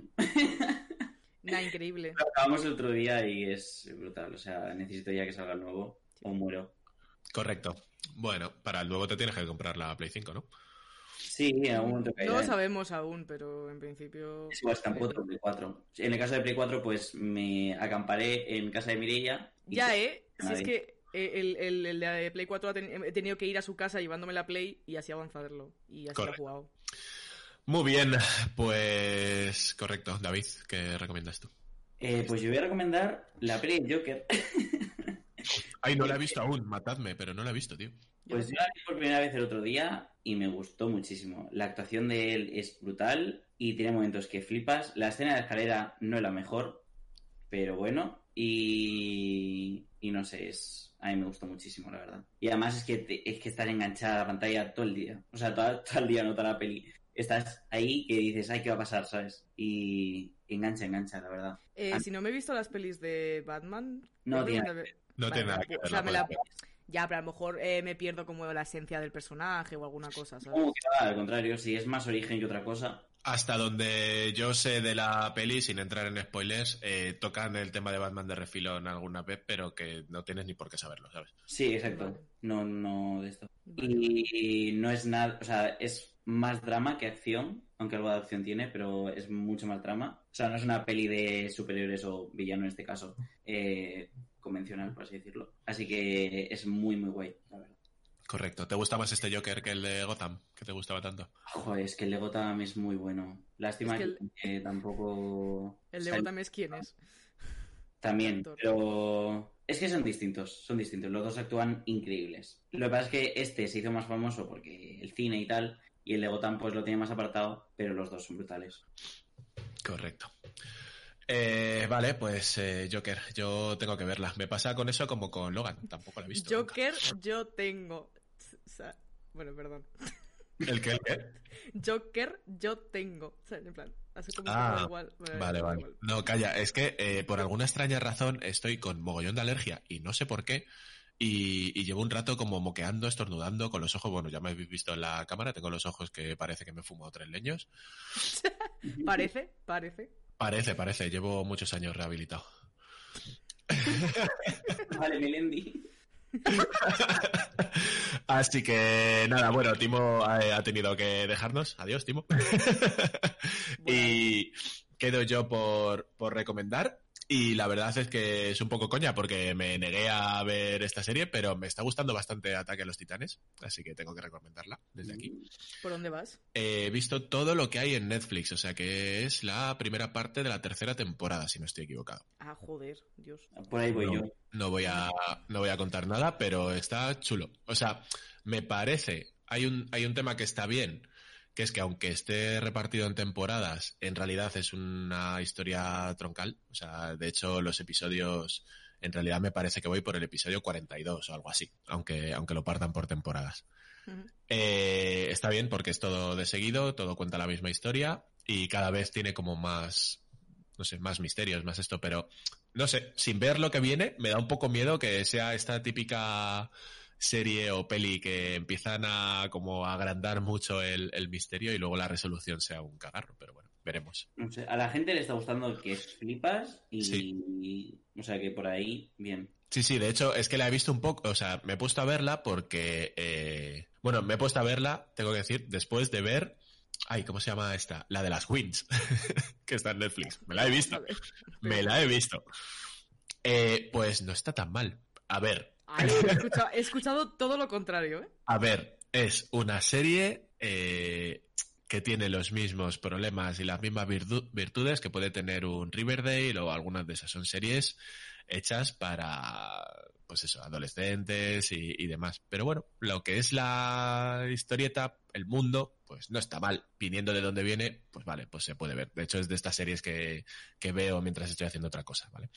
Nah, increíble. Lo acabamos el otro día y es brutal. O sea, necesito ya que salga el nuevo o muero. Correcto. Bueno, para luego te tienes que comprar la Play 5, ¿no? Sí, en algún momento No sabemos aún, pero en principio. Es igual, está en cuatro, Play 4. En el caso de Play 4, pues me acamparé en casa de Mireia. y- Ya, ¿eh? Si es que eh, el, el, el de Play 4 ha ten- he tenido que ir a su casa llevándome la Play y así avanzarlo. Y así lo he jugado. Muy bien, pues correcto. David, ¿qué recomiendas tú? Eh, pues yo voy a recomendar la peli Joker. Ay, no la he visto aún, matadme, pero no la he visto, tío. Pues yo la vi por primera vez el otro día y me gustó muchísimo. La actuación de él es brutal y tiene momentos que flipas. La escena de la escalera no es la mejor, pero bueno. Y, y no sé, es, a mí me gustó muchísimo, la verdad. Y además es que, te- es que estar enganchada a la pantalla todo el día. O sea, todo, todo el día no toda la peli. estás ahí que dices, ay, ¿qué va a pasar? ¿Sabes? Y engancha, engancha, la verdad. Eh, si no me he visto las pelis de Batman... No tiene- No tiene nada que ver. o sea, la me la- película. Ya, pero a lo mejor eh, me pierdo como la esencia del personaje o alguna cosa, ¿sabes? No, va, al contrario, si es más origen que otra cosa. Hasta donde yo sé de la peli, sin entrar en spoilers, eh, tocan el tema de Batman de refilón alguna vez, pero que no tienes ni por qué saberlo, ¿sabes? Sí, exacto. No, no de esto. Y no es nada, o sea, es más drama que acción, aunque algo de acción tiene, pero es mucho más drama. O sea, no es una peli de superiores o villano en este caso, eh, convencional, por así decirlo. Así que es muy, muy guay, la verdad. Correcto. ¿Te gusta más este Joker que el de Gotham? que te gustaba tanto? Joder, es que el de Gotham es muy bueno. Lástima Es que el- que, tampoco... El de Gotham es quién es. También, pero es que son distintos, son distintos. Los dos actúan increíbles. Lo que pasa es que este se hizo más famoso porque el cine y tal, y el de Gotham pues lo tiene más apartado, pero los dos son brutales. Correcto. Eh, vale, pues eh, Joker, yo tengo que verla. Me pasa con eso como con Logan, tampoco la he visto. nunca. Joker, yo tengo. O sea, bueno, perdón. ¿El qué? ¿El qué? Joker, yo tengo. O sea, en plan, así como Ah, que igual. Bueno, Vale, vale. igual. No, calla, es que eh, por alguna extraña razón estoy con mogollón de alergia y no sé por qué. Y, y llevo un rato como moqueando, estornudando con los ojos. Bueno, ya me habéis visto en la cámara, tengo los ojos que parece que me he fumado tres leños. Parece, parece. Parece, parece, llevo muchos años rehabilitado. Vale, Melendi. Así que nada, bueno, Timo ha, ha tenido que dejarnos. Adiós, Timo. y quedo yo por, por recomendar. Y la verdad es que es un poco coña porque me negué a ver esta serie, pero me está gustando bastante Ataque a los Titanes, así que tengo que recomendarla desde aquí. ¿Por dónde vas? He visto todo lo que hay en Netflix, o sea que es la primera parte de la tercera temporada, si no estoy equivocado. Ah, joder, Dios. Por ahí voy No, yo. no voy a no voy a contar nada, pero está chulo. O sea, me parece hay un hay un tema que está bien, que es que aunque esté repartido en temporadas, en realidad es una historia troncal. O sea, de hecho los episodios en realidad me parece que voy por el episodio 42 o algo así, aunque aunque lo partan por temporadas. Eh, está bien porque es todo de seguido, todo cuenta la misma historia y cada vez tiene como más, no sé, más misterios, más esto, pero no sé, sin ver lo que viene, me da un poco miedo que sea esta típica serie o peli que empiezan a como a agrandar mucho el, el misterio y luego la resolución sea un cagarro, pero bueno, veremos. No sé, a la gente le está gustando que flipas y, Sí. y- o sea que por ahí, bien. Sí, sí, de hecho es que la he visto un poco, o sea, me he puesto a verla porque, eh, bueno, me he puesto a verla, tengo que decir, después de ver, ay, ¿cómo se llama esta? La de las Wins, que está en Netflix. Me la he visto, me la he visto. Eh, pues no está tan mal. A ver, He, escuchado, todo lo contrario, ¿eh? a ver, es una serie eh, que tiene los mismos problemas y las mismas virtu- virtudes que puede tener un Riverdale o algunas de esas. Son series hechas para, pues eso, adolescentes y, y demás. Pero bueno, lo que es la historieta, el mundo, pues no está mal. Viniendo de donde viene, pues vale, pues se puede ver. De hecho, es de estas series que, que veo mientras estoy haciendo otra cosa, ¿vale?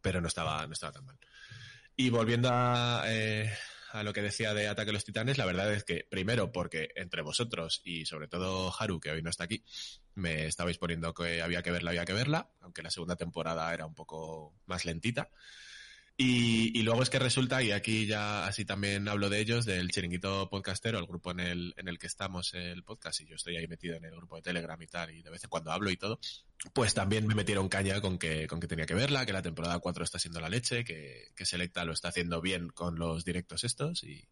Pero no estaba, no estaba tan mal. Y volviendo a, eh, a lo que decía de Ataque a los Titanes, la verdad es que, primero, porque entre vosotros y sobre todo Haru, que hoy no está aquí, me estabais poniendo que había que verla, había que verla, aunque la segunda temporada era un poco más lentita. Y, y luego es que resulta, y aquí ya así también hablo de ellos, del chiringuito podcastero, el grupo en el, en el que estamos, el podcast, y yo estoy ahí metido en el grupo de Telegram y tal, y de vez en cuando hablo y todo, pues también me metieron caña con que, con que tenía que verla, que la temporada 4 está siendo la leche, que, que Selecta lo está haciendo bien con los directos estos y,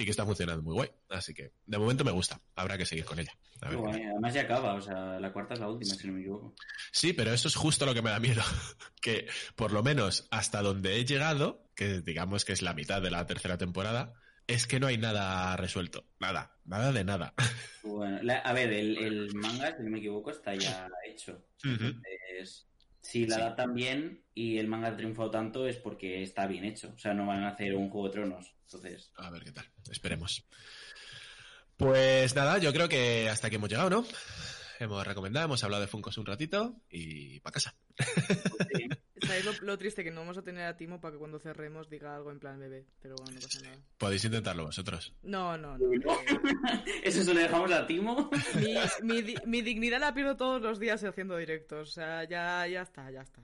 y que está funcionando muy guay. Así que de momento me gusta, habrá que seguir con ella. A ver además ya acaba, o sea, la cuarta es la última, si no me equivoco. Sí, pero eso es justo lo que me da miedo. Que por lo menos hasta donde he llegado, que digamos que es la mitad de la tercera temporada, es que no hay nada resuelto. Nada, nada de nada. Bueno, la- a ver, el, el manga, si no me equivoco, está ya hecho. Entonces, si la Sí. adaptan bien y el manga ha triunfado tanto es porque está bien hecho. O sea, no van a hacer un Juego de Tronos. Entonces, A ver qué tal. Esperemos. Pues nada, yo creo que hasta aquí hemos llegado, ¿no? Hemos recomendado, hemos hablado de Funkos un ratito y para casa. pues sí. ¿Sabéis lo, lo triste que no vamos a tener a Timo para que cuando cerremos diga algo en plan bebé? Pero bueno, no pasa nada. Podéis intentarlo vosotros. No, no, no. Eso se lo dejamos a Timo. Mi, mi di- mi dignidad la pierdo todos los días haciendo directos. O sea, ya, ya está, ya está.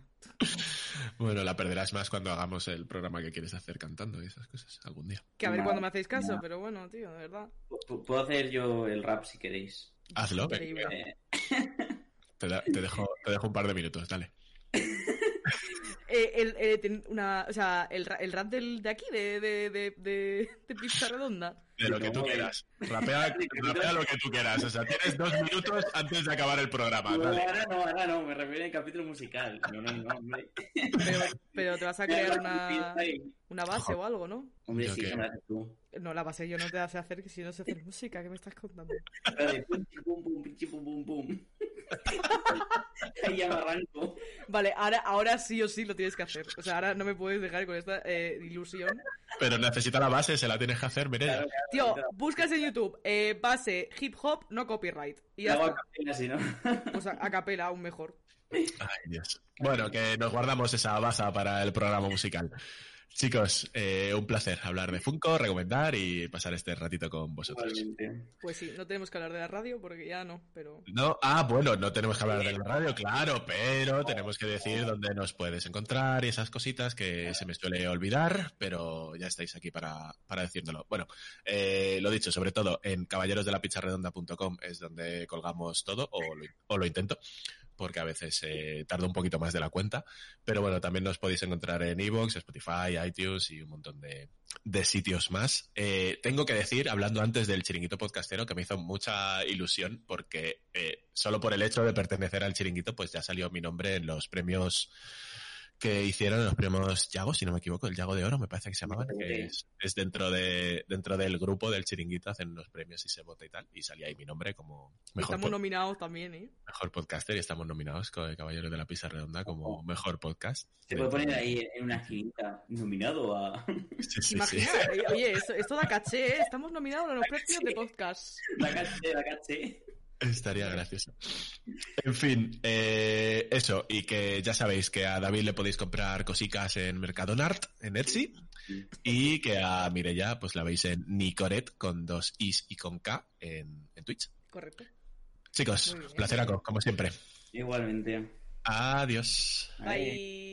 Bueno, la perderás más cuando hagamos el programa que quieres hacer cantando y esas cosas algún día. Que a ver cuando me hacéis caso, no. pero bueno, tío, de verdad. P- Puedo hacer yo el rap si queréis. Hazlo, Increíble. Eh, te, da- te dejo, te dejo un par de minutos, dale. Eh, el, eh, ten- una, o sea, el, ra- el rap del, de aquí, de, de, de, de, de Pizza Redonda. De lo que tú quieras. Rapea, rapea lo que tú quieras. O sea, tienes dos minutos antes de acabar el programa. no, Dale. ahora no, ahora no, me refiero al capítulo musical. No, no, no, hombre. Pero, pero te vas a crear una, una base o algo, ¿no? Hombre, sí, que tú. No, la base yo no te hace hacer que si no sé hacer música, ¿qué me estás contando? La de pum, pum, pum, pichi, pum, pum, pum. Ahí ya me arranco. Vale, ahora, ahora sí o sí lo tienes que hacer. O sea, ahora no me puedes dejar con esta eh, ilusión. Pero necesita la base, se la tienes que hacer. Claro, claro, Tío, claro. buscas en YouTube eh, base hip hop, no copyright. Y ya hago a capela, si no. Pues a, a capela, aún mejor. Ay, Dios. Bueno, que nos guardamos esa base para el programa musical. Chicos, eh, un placer hablar de Funko, recomendar y pasar este ratito con vosotros. Pues sí, no tenemos que hablar de la radio porque ya no, pero... No, ah, bueno, no tenemos que hablar de la radio, claro, pero tenemos que decir dónde nos puedes encontrar y esas cositas que se me suele olvidar, pero ya estáis aquí para, para decírmelo. Bueno, eh, lo dicho, sobre todo en caballerosdelapizarredonda.com es donde colgamos todo, o lo, o lo intento, porque a veces eh, tarda un poquito más de la cuenta, pero bueno, también nos podéis encontrar en iVoox, Spotify, iTunes y un montón de, de sitios más. Eh, tengo que decir, hablando antes del chiringuito podcastero, que me hizo mucha ilusión porque eh, solo por el hecho de pertenecer al chiringuito, pues ya salió mi nombre en los premios que hicieron, los premios Yago, si no me equivoco, el Yago de Oro me parece que se llamaban, que es, es dentro de dentro del grupo del chiringuito, hacen los premios y se vota y tal, y salía ahí mi nombre como mejor, Estamos nominados también, ¿eh? mejor podcaster y estamos nominados con el Caballero de la Pizza Redonda como mejor podcast. Se puede poner ahí en una esquinita, nominado a Sí, sí, sí. Imagina, eh, oye, esto, esto da caché, ¿eh? Estamos nominados a los premios de podcast. la caché, la caché. Estaría gracioso. En fin, eh, eso, y que ya sabéis que a David le podéis comprar cositas en Mercadonart, en Etsy, y que a Mireya pues la veis en Nicoret con dos is y con K en, en Twitch. Correcto. Chicos, placeraco, como siempre. Igualmente. Adiós. Bye.